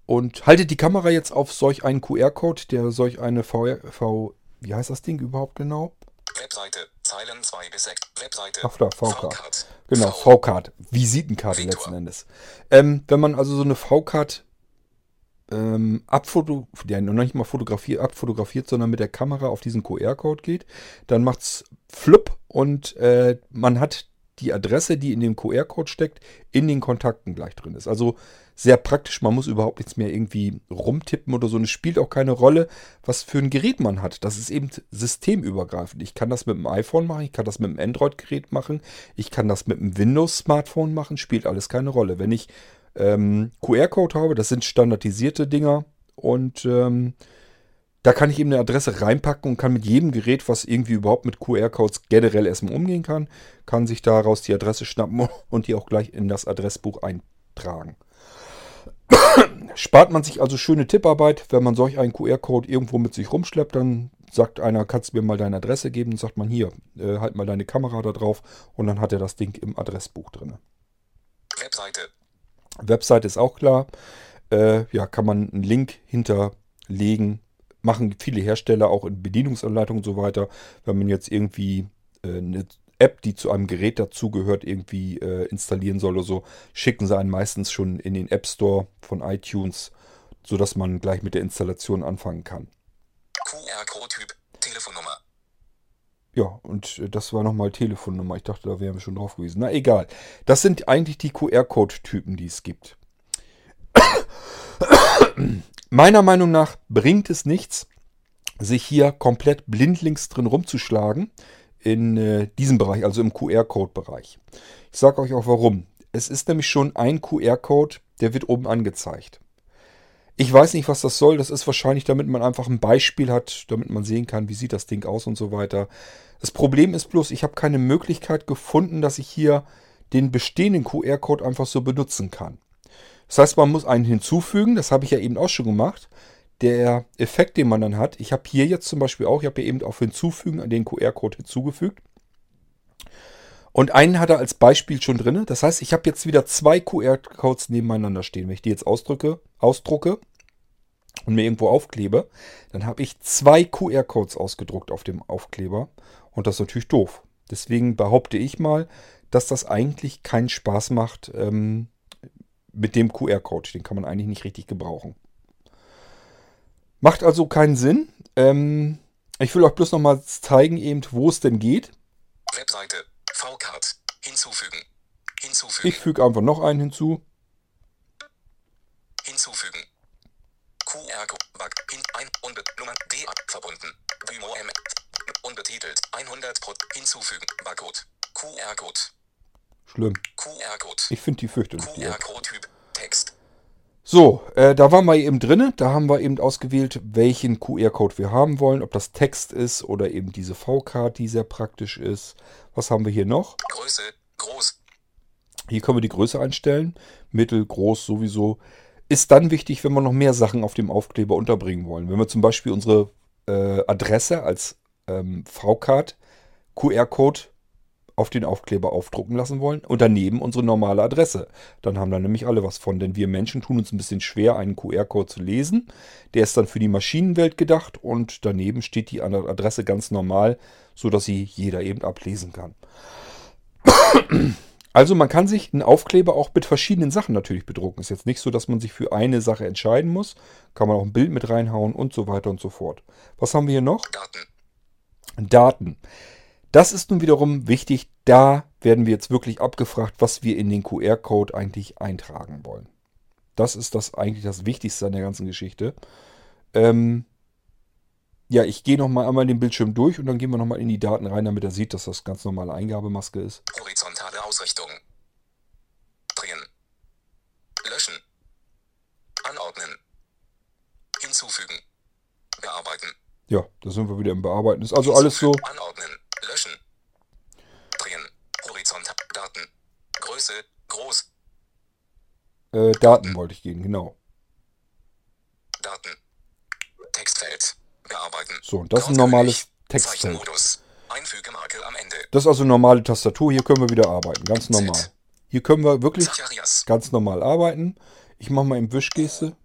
und haltet die Kamera jetzt auf solch einen QR-Code, der solch eine V, v, wie heißt das Ding überhaupt genau? Webseite. Zeilen 2 bis 6. Webseite. Ach da, V-Card. Genau. V-Card. Visitenkarte Victor. letzten Endes. Ähm, wenn man also so eine V-Card ähm, abfoto ja, noch nicht mal fotografiert, abfotografiert, sondern mit der Kamera auf diesen QR-Code geht, dann macht's flupp und äh, man hat die Adresse, die in dem QR-Code steckt, in den Kontakten gleich drin ist. Also sehr praktisch, man muss überhaupt nichts mehr irgendwie rumtippen oder so. Und es spielt auch keine Rolle, was für ein Gerät man hat. Das ist eben systemübergreifend. Ich kann das mit dem iPhone machen, ich kann das mit dem Android-Gerät machen, ich kann das mit dem Windows-Smartphone machen, spielt alles keine Rolle. Wenn ich ähm, QR-Code habe, das sind standardisierte Dinger und ähm, da kann ich eben eine Adresse reinpacken und kann mit jedem Gerät, was irgendwie überhaupt mit QR-Codes generell erstmal umgehen kann, kann sich daraus die Adresse schnappen und die auch gleich in das Adressbuch eintragen. Spart man sich also schöne Tipparbeit, wenn man solch einen QR-Code irgendwo mit sich rumschleppt, dann sagt einer, kannst du mir mal deine Adresse geben? Und sagt man hier, äh, halt mal deine Kamera da drauf und dann hat er das Ding im Adressbuch drin. Webseite. Website ist auch klar. Äh, ja, kann man einen Link hinterlegen. Machen viele Hersteller auch in Bedienungsanleitungen und so weiter. Wenn man jetzt irgendwie äh, eine App, die zu einem Gerät dazugehört, irgendwie äh, installieren soll oder so, schicken sie einen meistens schon in den App Store von iTunes, sodass man gleich mit der Installation anfangen kann. QR-Code-Typ. Telefonnummer. Ja, und äh, das war nochmal Telefonnummer. Ich dachte, da wären wir schon drauf gewesen. Na egal. Das sind eigentlich die QR-Code-Typen, die es gibt. Meiner Meinung nach bringt es nichts, sich hier komplett blindlings drin rumzuschlagen in äh, diesem Bereich, also im QR-Code-Bereich. Ich sage euch auch warum. Es ist nämlich schon ein QR-Code, der wird oben angezeigt. Ich weiß nicht, was das soll. Das ist wahrscheinlich, damit man einfach ein Beispiel hat, damit man sehen kann, wie sieht das Ding aus und so weiter. Das Problem ist bloß, ich habe keine Möglichkeit gefunden, dass ich hier den bestehenden QR-Code einfach so benutzen kann. Das heißt, man muss einen hinzufügen. Das habe ich ja eben auch schon gemacht. Der Effekt, den man dann hat, ich habe hier jetzt zum Beispiel auch, ich habe hier eben auf Hinzufügen den QR-Code hinzugefügt. Und einen hat er als Beispiel schon drin. Das heißt, ich habe jetzt wieder zwei QR-Codes nebeneinander stehen. Wenn ich die jetzt ausdrücke, ausdrucke und mir irgendwo aufklebe, dann habe ich zwei QR-Codes ausgedruckt auf dem Aufkleber. Und das ist natürlich doof. Deswegen behaupte ich mal, dass das eigentlich keinen Spaß macht ähm, mit dem QR-Code. Den kann man eigentlich nicht richtig gebrauchen. Macht also keinen Sinn. Ähm, ich will euch bloß nochmal zeigen, eben, wo es denn geht. Webseite. V-Card. Hinzufügen. Hinzufügen. Ich füge einfach noch einen hinzu. Hinzufügen. QR-Code. Hin. Ein. Unbe Nummer. D. Verbunden. Bümo M. Unbetitelt. 100 Pro. Hinzufügen. Barcode. QR-Code. Schlimm. QR-Code. Ich finde die fürchterlich. QR-Code-Typ. Text. So, äh, da waren wir eben drinne. Da haben wir eben ausgewählt, welchen QR-Code wir haben wollen. Ob das Text ist oder eben diese V-Card, die sehr praktisch ist. Was haben wir hier noch? Größe. Groß. Hier können wir die Größe einstellen. Mittel, groß sowieso. Ist dann wichtig, wenn wir noch mehr Sachen auf dem Aufkleber unterbringen wollen. Wenn wir zum Beispiel unsere äh, Adresse als ähm, V-Card, QR-Code auf den Aufkleber aufdrucken lassen wollen und daneben unsere normale Adresse. Dann haben da nämlich alle was von, denn wir Menschen tun uns ein bisschen schwer, einen QR-Code zu lesen. Der ist dann für die Maschinenwelt gedacht und daneben steht die Adresse ganz normal, sodass sie jeder eben ablesen kann. Also man kann sich einen Aufkleber auch mit verschiedenen Sachen natürlich bedrucken. Ist jetzt nicht so, dass man sich für eine Sache entscheiden muss. Kann man auch ein Bild mit reinhauen und so weiter und so fort. Was haben wir hier noch? Daten. Daten. Das ist nun wiederum wichtig. Da werden wir jetzt wirklich abgefragt, was wir in den QR-Code eigentlich eintragen wollen. Das ist das eigentlich das Wichtigste an der ganzen Geschichte. Ähm, ja, ich gehe nochmal einmal den Bildschirm durch und dann gehen wir nochmal in die Daten rein, damit er sieht, dass das ganz normale Eingabemaske ist. Horizontale Ausrichtung. Drehen. Löschen. Anordnen. Hinzufügen. Bearbeiten. Ja, da sind wir wieder im Bearbeiten. Ist also alles so. Anordnen. Löschen. Drehen. Horizontal. Daten. Größe. Groß. Äh, Daten wollte ich gehen, genau. Daten. Textfeld. Bearbeiten. So, und das ist ein normales Textfeld. Einfügemarke am Ende. Das ist also normale Tastatur. Hier können wir wieder arbeiten. Ganz normal. Z. Hier können wir wirklich Zacharias. ganz normal arbeiten. Ich mache mal im Wischgeste.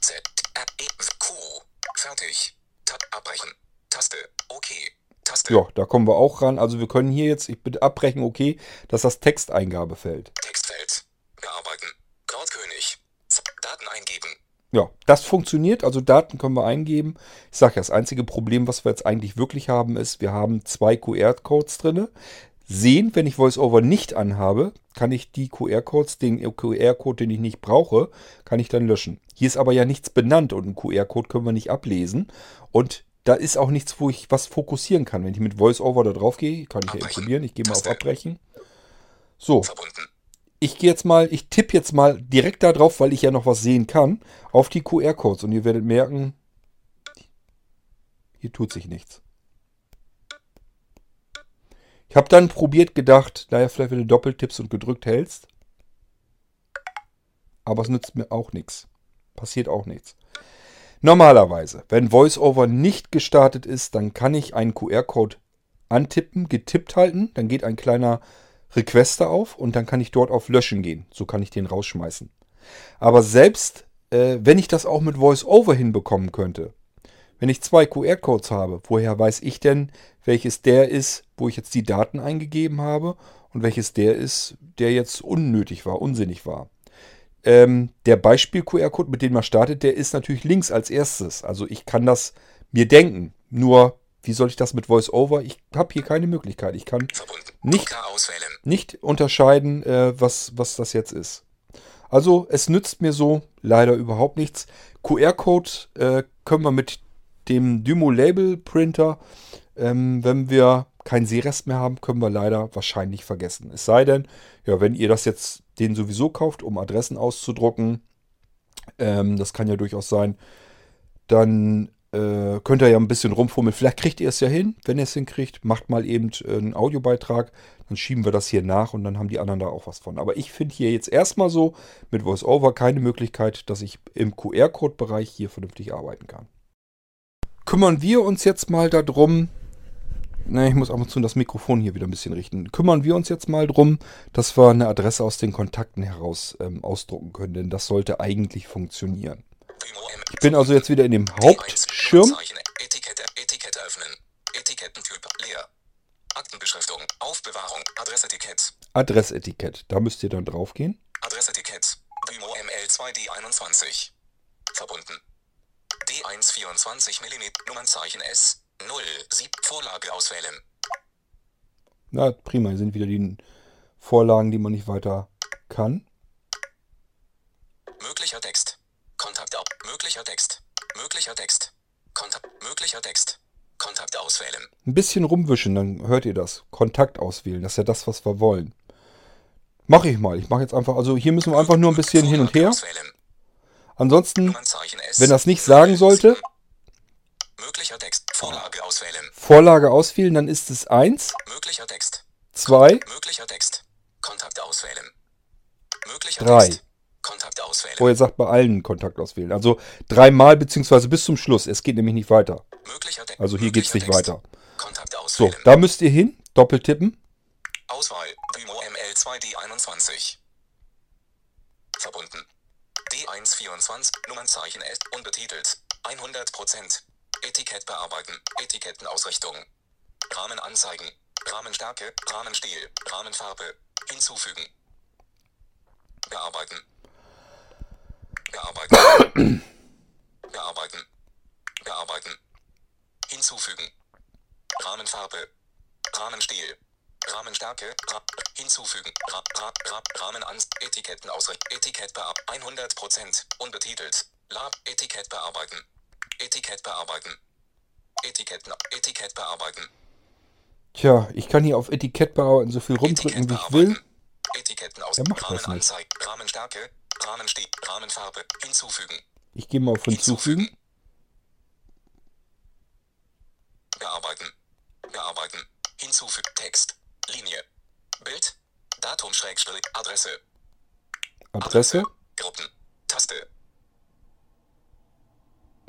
Z. R. E. Q. Fertig. Ta abbrechen. Taste. OK. Taste. Ja, da kommen wir auch ran. Also wir können hier jetzt, ich bitte abbrechen, okay, dass das Texteingabefeld. Textfeld. Bearbeiten. Cordkönig. Z Daten eingeben. Ja, das funktioniert. Also Daten können wir eingeben. Ich sage ja, das einzige Problem, was wir jetzt eigentlich wirklich haben, ist, wir haben zwei QR-Codes drin. Sehen, wenn ich VoiceOver nicht anhabe, kann ich die QR-Codes, den QR-Code, den ich nicht brauche, kann ich dann löschen. Hier ist aber ja nichts benannt und einen QR-Code können wir nicht ablesen. Und da ist auch nichts, wo ich was fokussieren kann. Wenn ich mit VoiceOver da drauf gehe, kann ich ja Abbrechen. probieren. Ich gehe mal auf. Abbrechen. So, Verbunden. ich gehe jetzt mal, ich tippe jetzt mal direkt da drauf, weil ich ja noch was sehen kann, auf die QR-Codes. Und ihr werdet merken, hier tut sich nichts. Ich habe dann probiert gedacht, naja, vielleicht wenn du doppelt tippst und gedrückt hältst. Aber es nützt mir auch nichts. Passiert auch nichts. Normalerweise, wenn VoiceOver nicht gestartet ist, dann kann ich einen QR-Code antippen, getippt halten, dann geht ein kleiner Requester auf und dann kann ich dort auf Löschen gehen. So kann ich den rausschmeißen. Aber selbst äh, wenn ich das auch mit VoiceOver hinbekommen könnte, wenn ich zwei QR-Codes habe, woher weiß ich denn, welches der ist, wo ich jetzt die Daten eingegeben habe und welches der ist, der jetzt unnötig war, unsinnig war? Ähm, der Beispiel-QR-Code, mit dem man startet, der ist natürlich links als erstes. Also ich kann das mir denken. Nur, wie soll ich das mit VoiceOver? Ich habe hier keine Möglichkeit. Ich kann. Nicht- nicht unterscheiden, äh, was, was das jetzt ist. Also es nützt mir so leider überhaupt nichts. QR-Code äh, können wir mit dem Dymo Label Printer, ähm, wenn wir keinen Sehrest mehr haben, können wir leider wahrscheinlich vergessen. Es sei denn, ja, wenn ihr das jetzt den sowieso kauft, um Adressen auszudrucken, ähm, das kann ja durchaus sein, dann äh, könnt ihr ja ein bisschen rumfummeln. Vielleicht kriegt ihr es ja hin. Wenn ihr es hinkriegt, macht mal eben äh, einen Audiobeitrag. Dann schieben wir das hier nach und dann haben die anderen da auch was von. Aber ich finde hier jetzt erstmal so mit VoiceOver keine Möglichkeit, dass ich im QR-Code-Bereich hier vernünftig arbeiten kann. Kümmern wir uns jetzt mal darum. Ne, ich muss ab und zu das Mikrofon hier wieder ein bisschen richten. Kümmern wir uns jetzt mal drum, dass wir eine Adresse aus den Kontakten heraus ähm, ausdrucken können, denn das sollte eigentlich funktionieren. Ich bin also jetzt wieder in dem D1, Hauptschirm. Etikette, Etikette öffnen. Etikettentyp leer. Aktenbeschriftung, Aufbewahrung, Adressetikett, Adressetikett. Da müsst ihr dann drauf gehen. Adressetikett, Dymo ML2D21. Verbunden. D1 24 mm, Nummernzeichen S, 0, 7, Vorlage auswählen. Na, prima. Hier sind wieder die Vorlagen, die man nicht weiter kann. Möglicher Text. Kontakt ab. Möglicher Text. Möglicher Text. Kontakt. Möglicher Text. Kontakt auswählen. Ein bisschen rumwischen, dann hört ihr das. Kontakt auswählen. Das ist ja das, was wir wollen. Mache ich mal. Ich mache jetzt einfach, also hier müssen wir einfach nur ein bisschen hin und her. Ansonsten, wenn das nicht sagen sollte, Möglicher Text. Vorlage auswählen. Vorlage auswählen, dann ist es 1, Möglicher Text. 2, Möglicher Text. Kontakt auswählen. Möglicher Drei. Text. Kontakt auswählen. Wo er sagt, bei allen Kontakt auswählen. Also dreimal beziehungsweise bis zum Schluss. Es geht nämlich nicht weiter. Möglicher Text. Also hier geht's nicht Möglicher weiter. Text. Kontakt So, auswählen. da müsst ihr hin. Doppeltippen. Auswahl. Vimo ML2D21. Verbunden. D124. Nummernzeichen S. Unbetitelt. 100%. Etikett bearbeiten. Etikettenausrichtung. Rahmen anzeigen. Rahmenstärke. Rahmenstil. Rahmenfarbe. Hinzufügen. Bearbeiten. Bearbeiten. Bearbeiten. Bearbeiten. Hinzufügen. Rahmenfarbe. Rahmenstil. Rahmenstärke. Ra hinzufügen. Ra Ra Ra Rahmen ans Etiketten. Etikett bearbeiten. 100%. Unbetitelt. Lab. Etikett bearbeiten. Etikett bearbeiten. Etiketten. Etikett bearbeiten. Tja, ich kann hier auf Etikett bearbeiten, so viel rumdrücken, wie ich will. Etiketten aus. Er macht das nicht. Rahmenstärke. Rahmenstil. Rahmenfarbe. Hinzufügen. Ich gehe mal auf hinzufügen. Bearbeiten. Bearbeiten. Hinzufügen. Text. Linie. Bild. Datum Schrägstrich. Adresse. Adresse. Gruppen. Taste.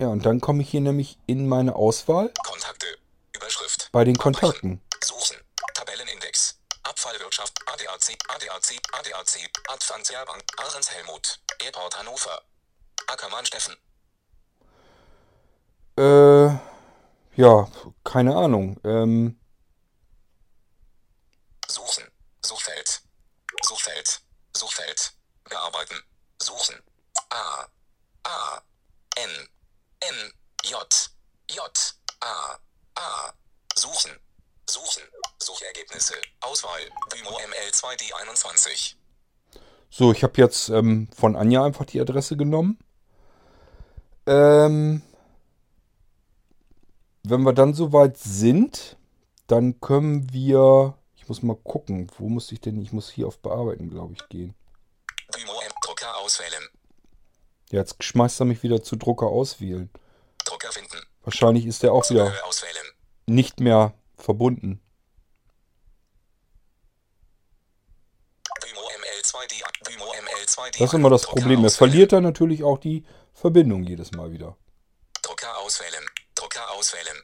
Ja, und dann komme ich hier nämlich in meine Auswahl Kontakte. Überschrift. bei den. Kontakten. Suchen. Tabellenindex. Abfallwirtschaft. ADAC. ADAC. ADAC. Advanzia Bank. Ahrens Helmut. Airport Hannover. Ackermann Steffen. Äh, ja, keine Ahnung. Ähm, Suchen. Suchfeld. Suchfeld. Suchfeld. Bearbeiten. Suchen. A. A. N. N. J. J. A. A. Suchen. Suchen. Suchergebnisse. Auswahl. Vimo ML2D21. so, ich habe jetzt ähm, von Anja einfach die Adresse genommen. Ähm, wenn wir dann soweit sind, dann können wir. Ich muss mal gucken, wo muss ich denn? Ich muss hier auf Bearbeiten, glaube ich, gehen. Vimo M. Drucker auswählen. Jetzt schmeißt er mich wieder zu Drucker auswählen. Drucker finden. Wahrscheinlich ist der auch wieder auswählen. nicht mehr verbunden. Vimo ML2D. Vimo ML2D. Das ist immer das Problem. Er verliert dann natürlich auch die Verbindung jedes Mal wieder. Drucker auswählen. Drucker auswählen.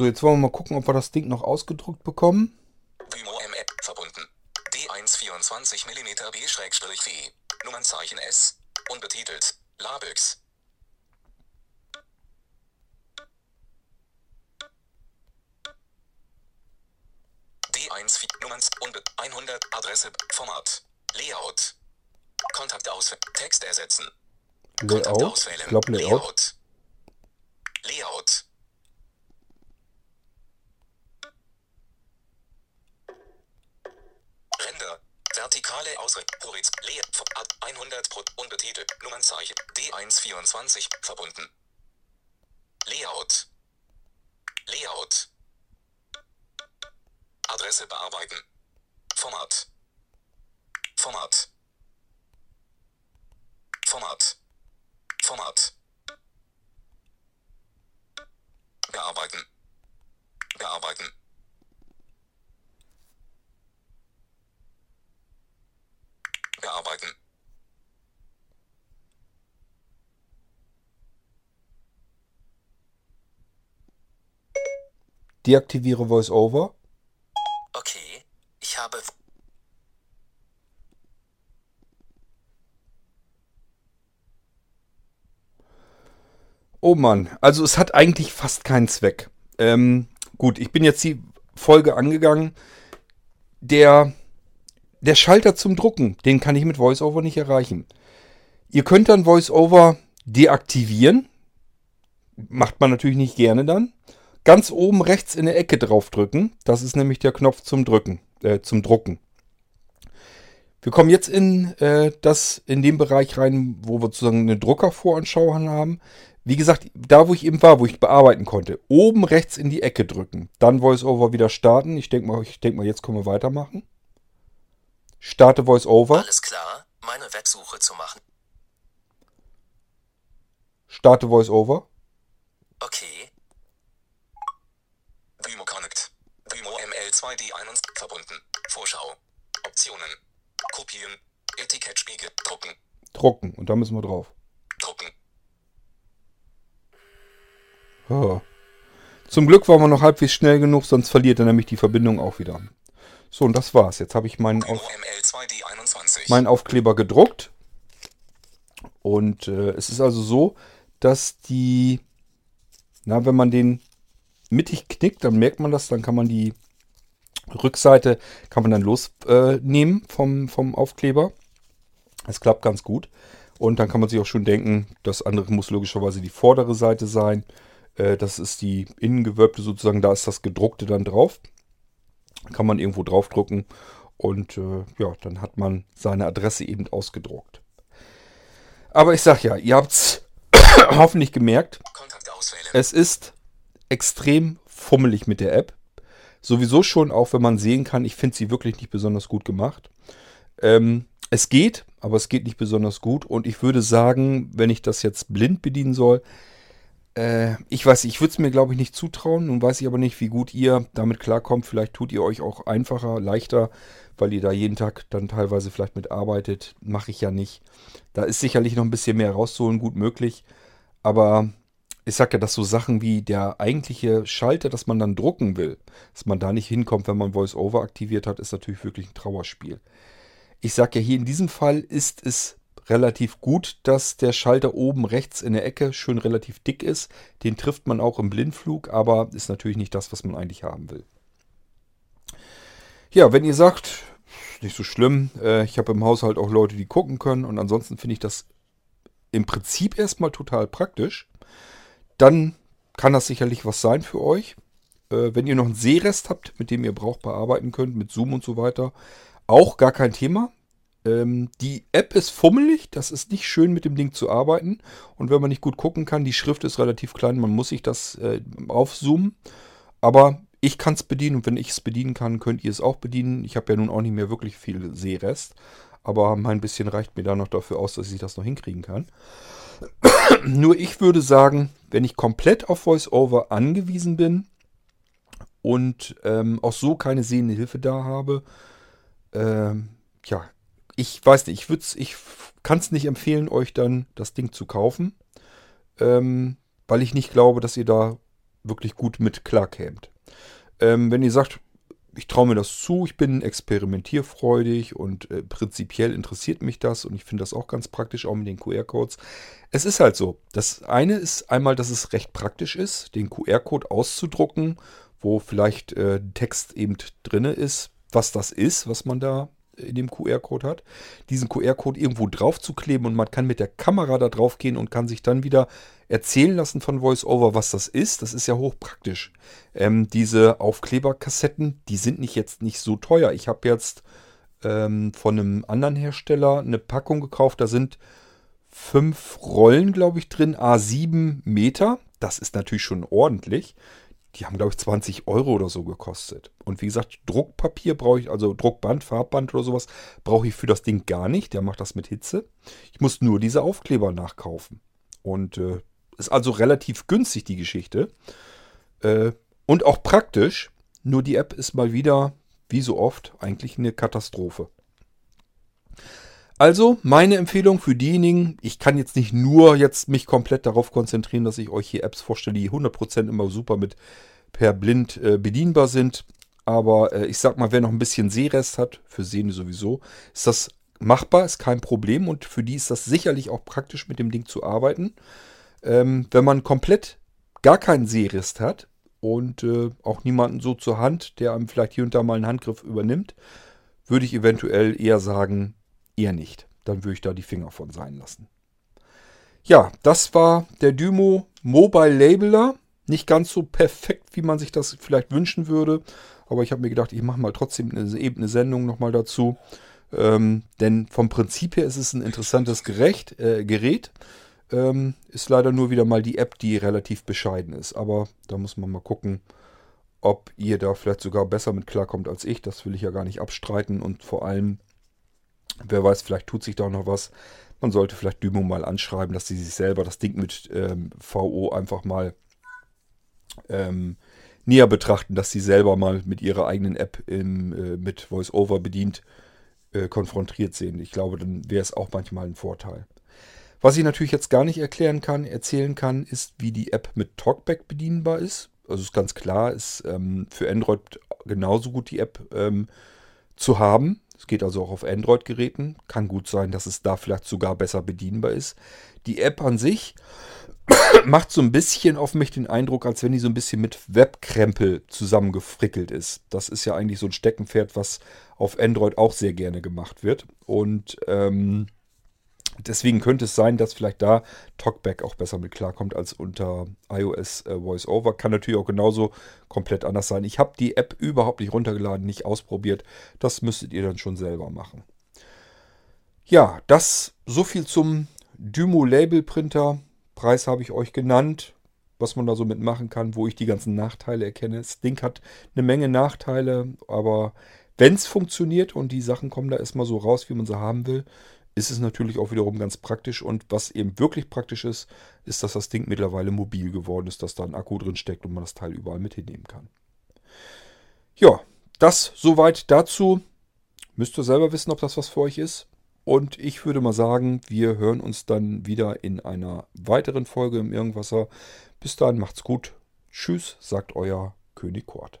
So, jetzt wollen wir mal gucken, ob wir das Ding noch ausgedruckt bekommen. Vimo ML verbunden. D124 mm B-V. Nummernzeichen S. Unbetitelt. Labix. D1 Nummern unbe 100 Adresse Format Layout Kontakt aus Text ersetzen Kontakt Layout. auswählen Ich glaube Layout. Layout Ränder. Vertikale Ausrichtung. Horiz. Leer. 100 Pro. Unbetitelt. Nummernzeichen. D124. Verbunden. Layout. Layout. Adresse bearbeiten. Format. Format. Format. Format. Bearbeiten. Bearbeiten. Bearbeiten. Deaktiviere VoiceOver. Okay, ich habe Oh Mann, also es hat eigentlich fast keinen Zweck. Ähm, gut, ich bin jetzt die Folge angegangen. Der, der Schalter zum Drucken, den kann ich mit VoiceOver nicht erreichen. Ihr könnt dann VoiceOver deaktivieren. Macht man natürlich nicht gerne dann. Ganz oben rechts in der Ecke draufdrücken. Das ist nämlich der Knopf zum Drücken, äh, zum Drucken. Wir kommen jetzt in äh, das in den Bereich rein, wo wir sozusagen eine Druckervoranschau haben. Wie gesagt, da wo ich eben war, wo ich bearbeiten konnte, oben rechts in die Ecke drücken, dann VoiceOver wieder starten. Ich denke mal, ich denke mal, jetzt können wir weitermachen. Starte VoiceOver, alles klar, meine Websuche zu machen. Starte VoiceOver. Okay. Dymo Connect. Dymo ML2D1 verbunden. Vorschau. Optionen. Kopieren. Etikettspiegel. Drucken. Drucken. Und da müssen wir drauf. Drucken. Ah. Zum Glück waren wir noch halbwegs schnell genug, sonst verliert er nämlich die Verbindung auch wieder. So, und das war's. Jetzt habe ich meinen, Auf ML2D21. meinen Aufkleber gedruckt. Und äh, es ist also so, dass die, na, wenn man den mittig knickt, dann merkt man das, dann kann man die Rückseite, kann man dann losnehmen äh, vom, vom Aufkleber. Es klappt ganz gut. Und dann kann man sich auch schon denken, das andere muss logischerweise die vordere Seite sein. Äh, das ist die Innengewölbte sozusagen, da ist das gedruckte dann drauf. Kann man irgendwo draufdrucken und äh, ja, dann hat man seine Adresse eben ausgedruckt. Aber ich sag ja, ihr habt's hoffentlich gemerkt, es ist extrem fummelig mit der App. Sowieso schon, auch wenn man sehen kann, ich finde sie wirklich nicht besonders gut gemacht. Ähm, es geht, aber es geht nicht besonders gut. Und ich würde sagen, wenn ich das jetzt blind bedienen soll, äh, ich weiß, ich würde es mir glaube ich nicht zutrauen. Nun weiß ich aber nicht, wie gut ihr damit klarkommt. Vielleicht tut ihr euch auch einfacher, leichter, weil ihr da jeden Tag dann teilweise vielleicht mitarbeitet. Mache ich ja nicht. Da ist sicherlich noch ein bisschen mehr rauszuholen, gut möglich. Aber ich sag ja, dass so Sachen wie der eigentliche Schalter, dass man dann drucken will, dass man da nicht hinkommt, wenn man VoiceOver aktiviert hat, ist natürlich wirklich ein Trauerspiel. Ich sag ja, hier in diesem Fall ist es relativ gut, dass der Schalter oben rechts in der Ecke schön relativ dick ist. Den trifft man auch im Blindflug, aber ist natürlich nicht das, was man eigentlich haben will. Ja, wenn ihr sagt, nicht so schlimm, äh, ich habe im Haushalt auch Leute, die gucken können und ansonsten finde ich das im Prinzip erstmal total praktisch, dann kann das sicherlich was sein für euch. Äh, wenn ihr noch einen Sehrest habt, mit dem ihr brauchbar arbeiten könnt, mit Zoom und so weiter, auch gar kein Thema. Ähm, die App ist fummelig, das ist nicht schön mit dem Ding zu arbeiten. Und wenn man nicht gut gucken kann, die Schrift ist relativ klein, man muss sich das äh, aufzoomen. Aber ich kann es bedienen und wenn ich es bedienen kann, könnt ihr es auch bedienen. Ich habe ja nun auch nicht mehr wirklich viel Sehrest, aber mein bisschen reicht mir da noch dafür aus, dass ich das noch hinkriegen kann. Nur ich würde sagen, wenn ich komplett auf VoiceOver angewiesen bin und ähm, auch so keine sehende Hilfe da habe, ähm, ja, ich weiß nicht, ich, ich kann es nicht empfehlen, euch dann das Ding zu kaufen, ähm, weil ich nicht glaube, dass ihr da wirklich gut mit klarkämt. Ähm, wenn ihr sagt, ich traue mir das zu, ich bin experimentierfreudig und äh, prinzipiell interessiert mich das und ich finde das auch ganz praktisch, auch mit den QR-Codes. Es ist halt so. Das eine ist einmal, dass es recht praktisch ist, den QR-Code auszudrucken, wo vielleicht äh, Text eben drinne ist, was das ist, was man da in dem QR-Code hat. Diesen QR-Code irgendwo drauf zu kleben und man kann mit der Kamera da drauf gehen und kann sich dann wieder erzählen lassen von VoiceOver, was das ist. Das ist ja hochpraktisch. Ähm, diese Aufkleberkassetten, die sind nicht jetzt nicht so teuer. Ich habe jetzt ähm, von einem anderen Hersteller eine Packung gekauft. Da sind fünf Rollen, glaube ich, drin, A7 Meter. Das ist natürlich schon ordentlich. Die haben, glaube ich, 20 Euro oder so gekostet. Und wie gesagt, Druckpapier brauche ich, also Druckband, Farbband oder sowas, brauche ich für das Ding gar nicht. Der macht das mit Hitze. Ich muss nur diese Aufkleber nachkaufen. Und äh, ist also relativ günstig, die Geschichte. Äh, und auch praktisch. Nur die App ist mal wieder, wie so oft, eigentlich eine Katastrophe. Also meine Empfehlung für diejenigen, ich kann jetzt nicht nur jetzt mich komplett darauf konzentrieren, dass ich euch hier Apps vorstelle, die 100% immer super mit per blind äh, bedienbar sind. Aber äh, ich sag mal, wer noch ein bisschen Sehrest hat, für Sehende sowieso, ist das machbar, ist kein Problem und für die ist das sicherlich auch praktisch mit dem Ding zu arbeiten. Ähm, wenn man komplett gar keinen Sehrest hat und äh, auch niemanden so zur Hand, der einem vielleicht hier und da mal einen Handgriff übernimmt, würde ich eventuell eher sagen, eher nicht. Dann würde ich da die Finger von sein lassen. Ja, das war der Dymo Mobile Labeler. Nicht ganz so perfekt, wie man sich das vielleicht wünschen würde. Aber ich habe mir gedacht, ich mache mal trotzdem eine, eben eine Sendung nochmal dazu. Ähm, denn vom Prinzip her ist es ein interessantes Gerecht, äh, Gerät. Ähm, ist leider nur wieder mal die App, die relativ bescheiden ist. Aber da muss man mal gucken, ob ihr da vielleicht sogar besser mit klarkommt als ich. Das will ich ja gar nicht abstreiten. Und vor allem Wer weiß, vielleicht tut sich da noch was. Man sollte vielleicht Dymo mal anschreiben, dass sie sich selber das Ding mit ähm, VO einfach mal ähm, näher betrachten, dass sie selber mal mit ihrer eigenen App im, äh, mit VoiceOver bedient äh, konfrontiert sehen. Ich glaube, dann wäre es auch manchmal ein Vorteil. Was ich natürlich jetzt gar nicht erklären kann, erzählen kann, ist, wie die App mit Talkback bedienbar ist. Also ist ganz klar, ist ähm, für Android genauso gut die App ähm, zu haben. Es geht also auch auf Android-Geräten. Kann gut sein, dass es da vielleicht sogar besser bedienbar ist. Die App an sich macht so ein bisschen auf mich den Eindruck, als wenn die so ein bisschen mit Webkrempel zusammengefrickelt ist. Das ist ja eigentlich so ein Steckenpferd, was auf Android auch sehr gerne gemacht wird. Und ähm, deswegen könnte es sein, dass vielleicht da Talkback auch besser mit klarkommt als unter iOS äh, VoiceOver. Kann natürlich auch genauso komplett anders sein. Ich habe die App überhaupt nicht runtergeladen, nicht ausprobiert. Das müsstet ihr dann schon selber machen. Ja, das so viel zum Dymo Label Printer. Preis habe ich euch genannt, was man da so mitmachen kann, wo ich die ganzen Nachteile erkenne. Das Ding hat eine Menge Nachteile, aber wenn es funktioniert und die Sachen kommen da erstmal so raus, wie man sie haben will, ist es natürlich auch wiederum ganz praktisch. Und was eben wirklich praktisch ist, ist, dass das Ding mittlerweile mobil geworden ist, dass da ein Akku drin steckt und man das Teil überall mit hinnehmen kann. Ja, das soweit dazu. Müsst ihr selber wissen, ob das was für euch ist. Und ich würde mal sagen, wir hören uns dann wieder in einer weiteren Folge im Irgendwasser. Bis dahin macht's gut. Tschüss, sagt euer König Kort.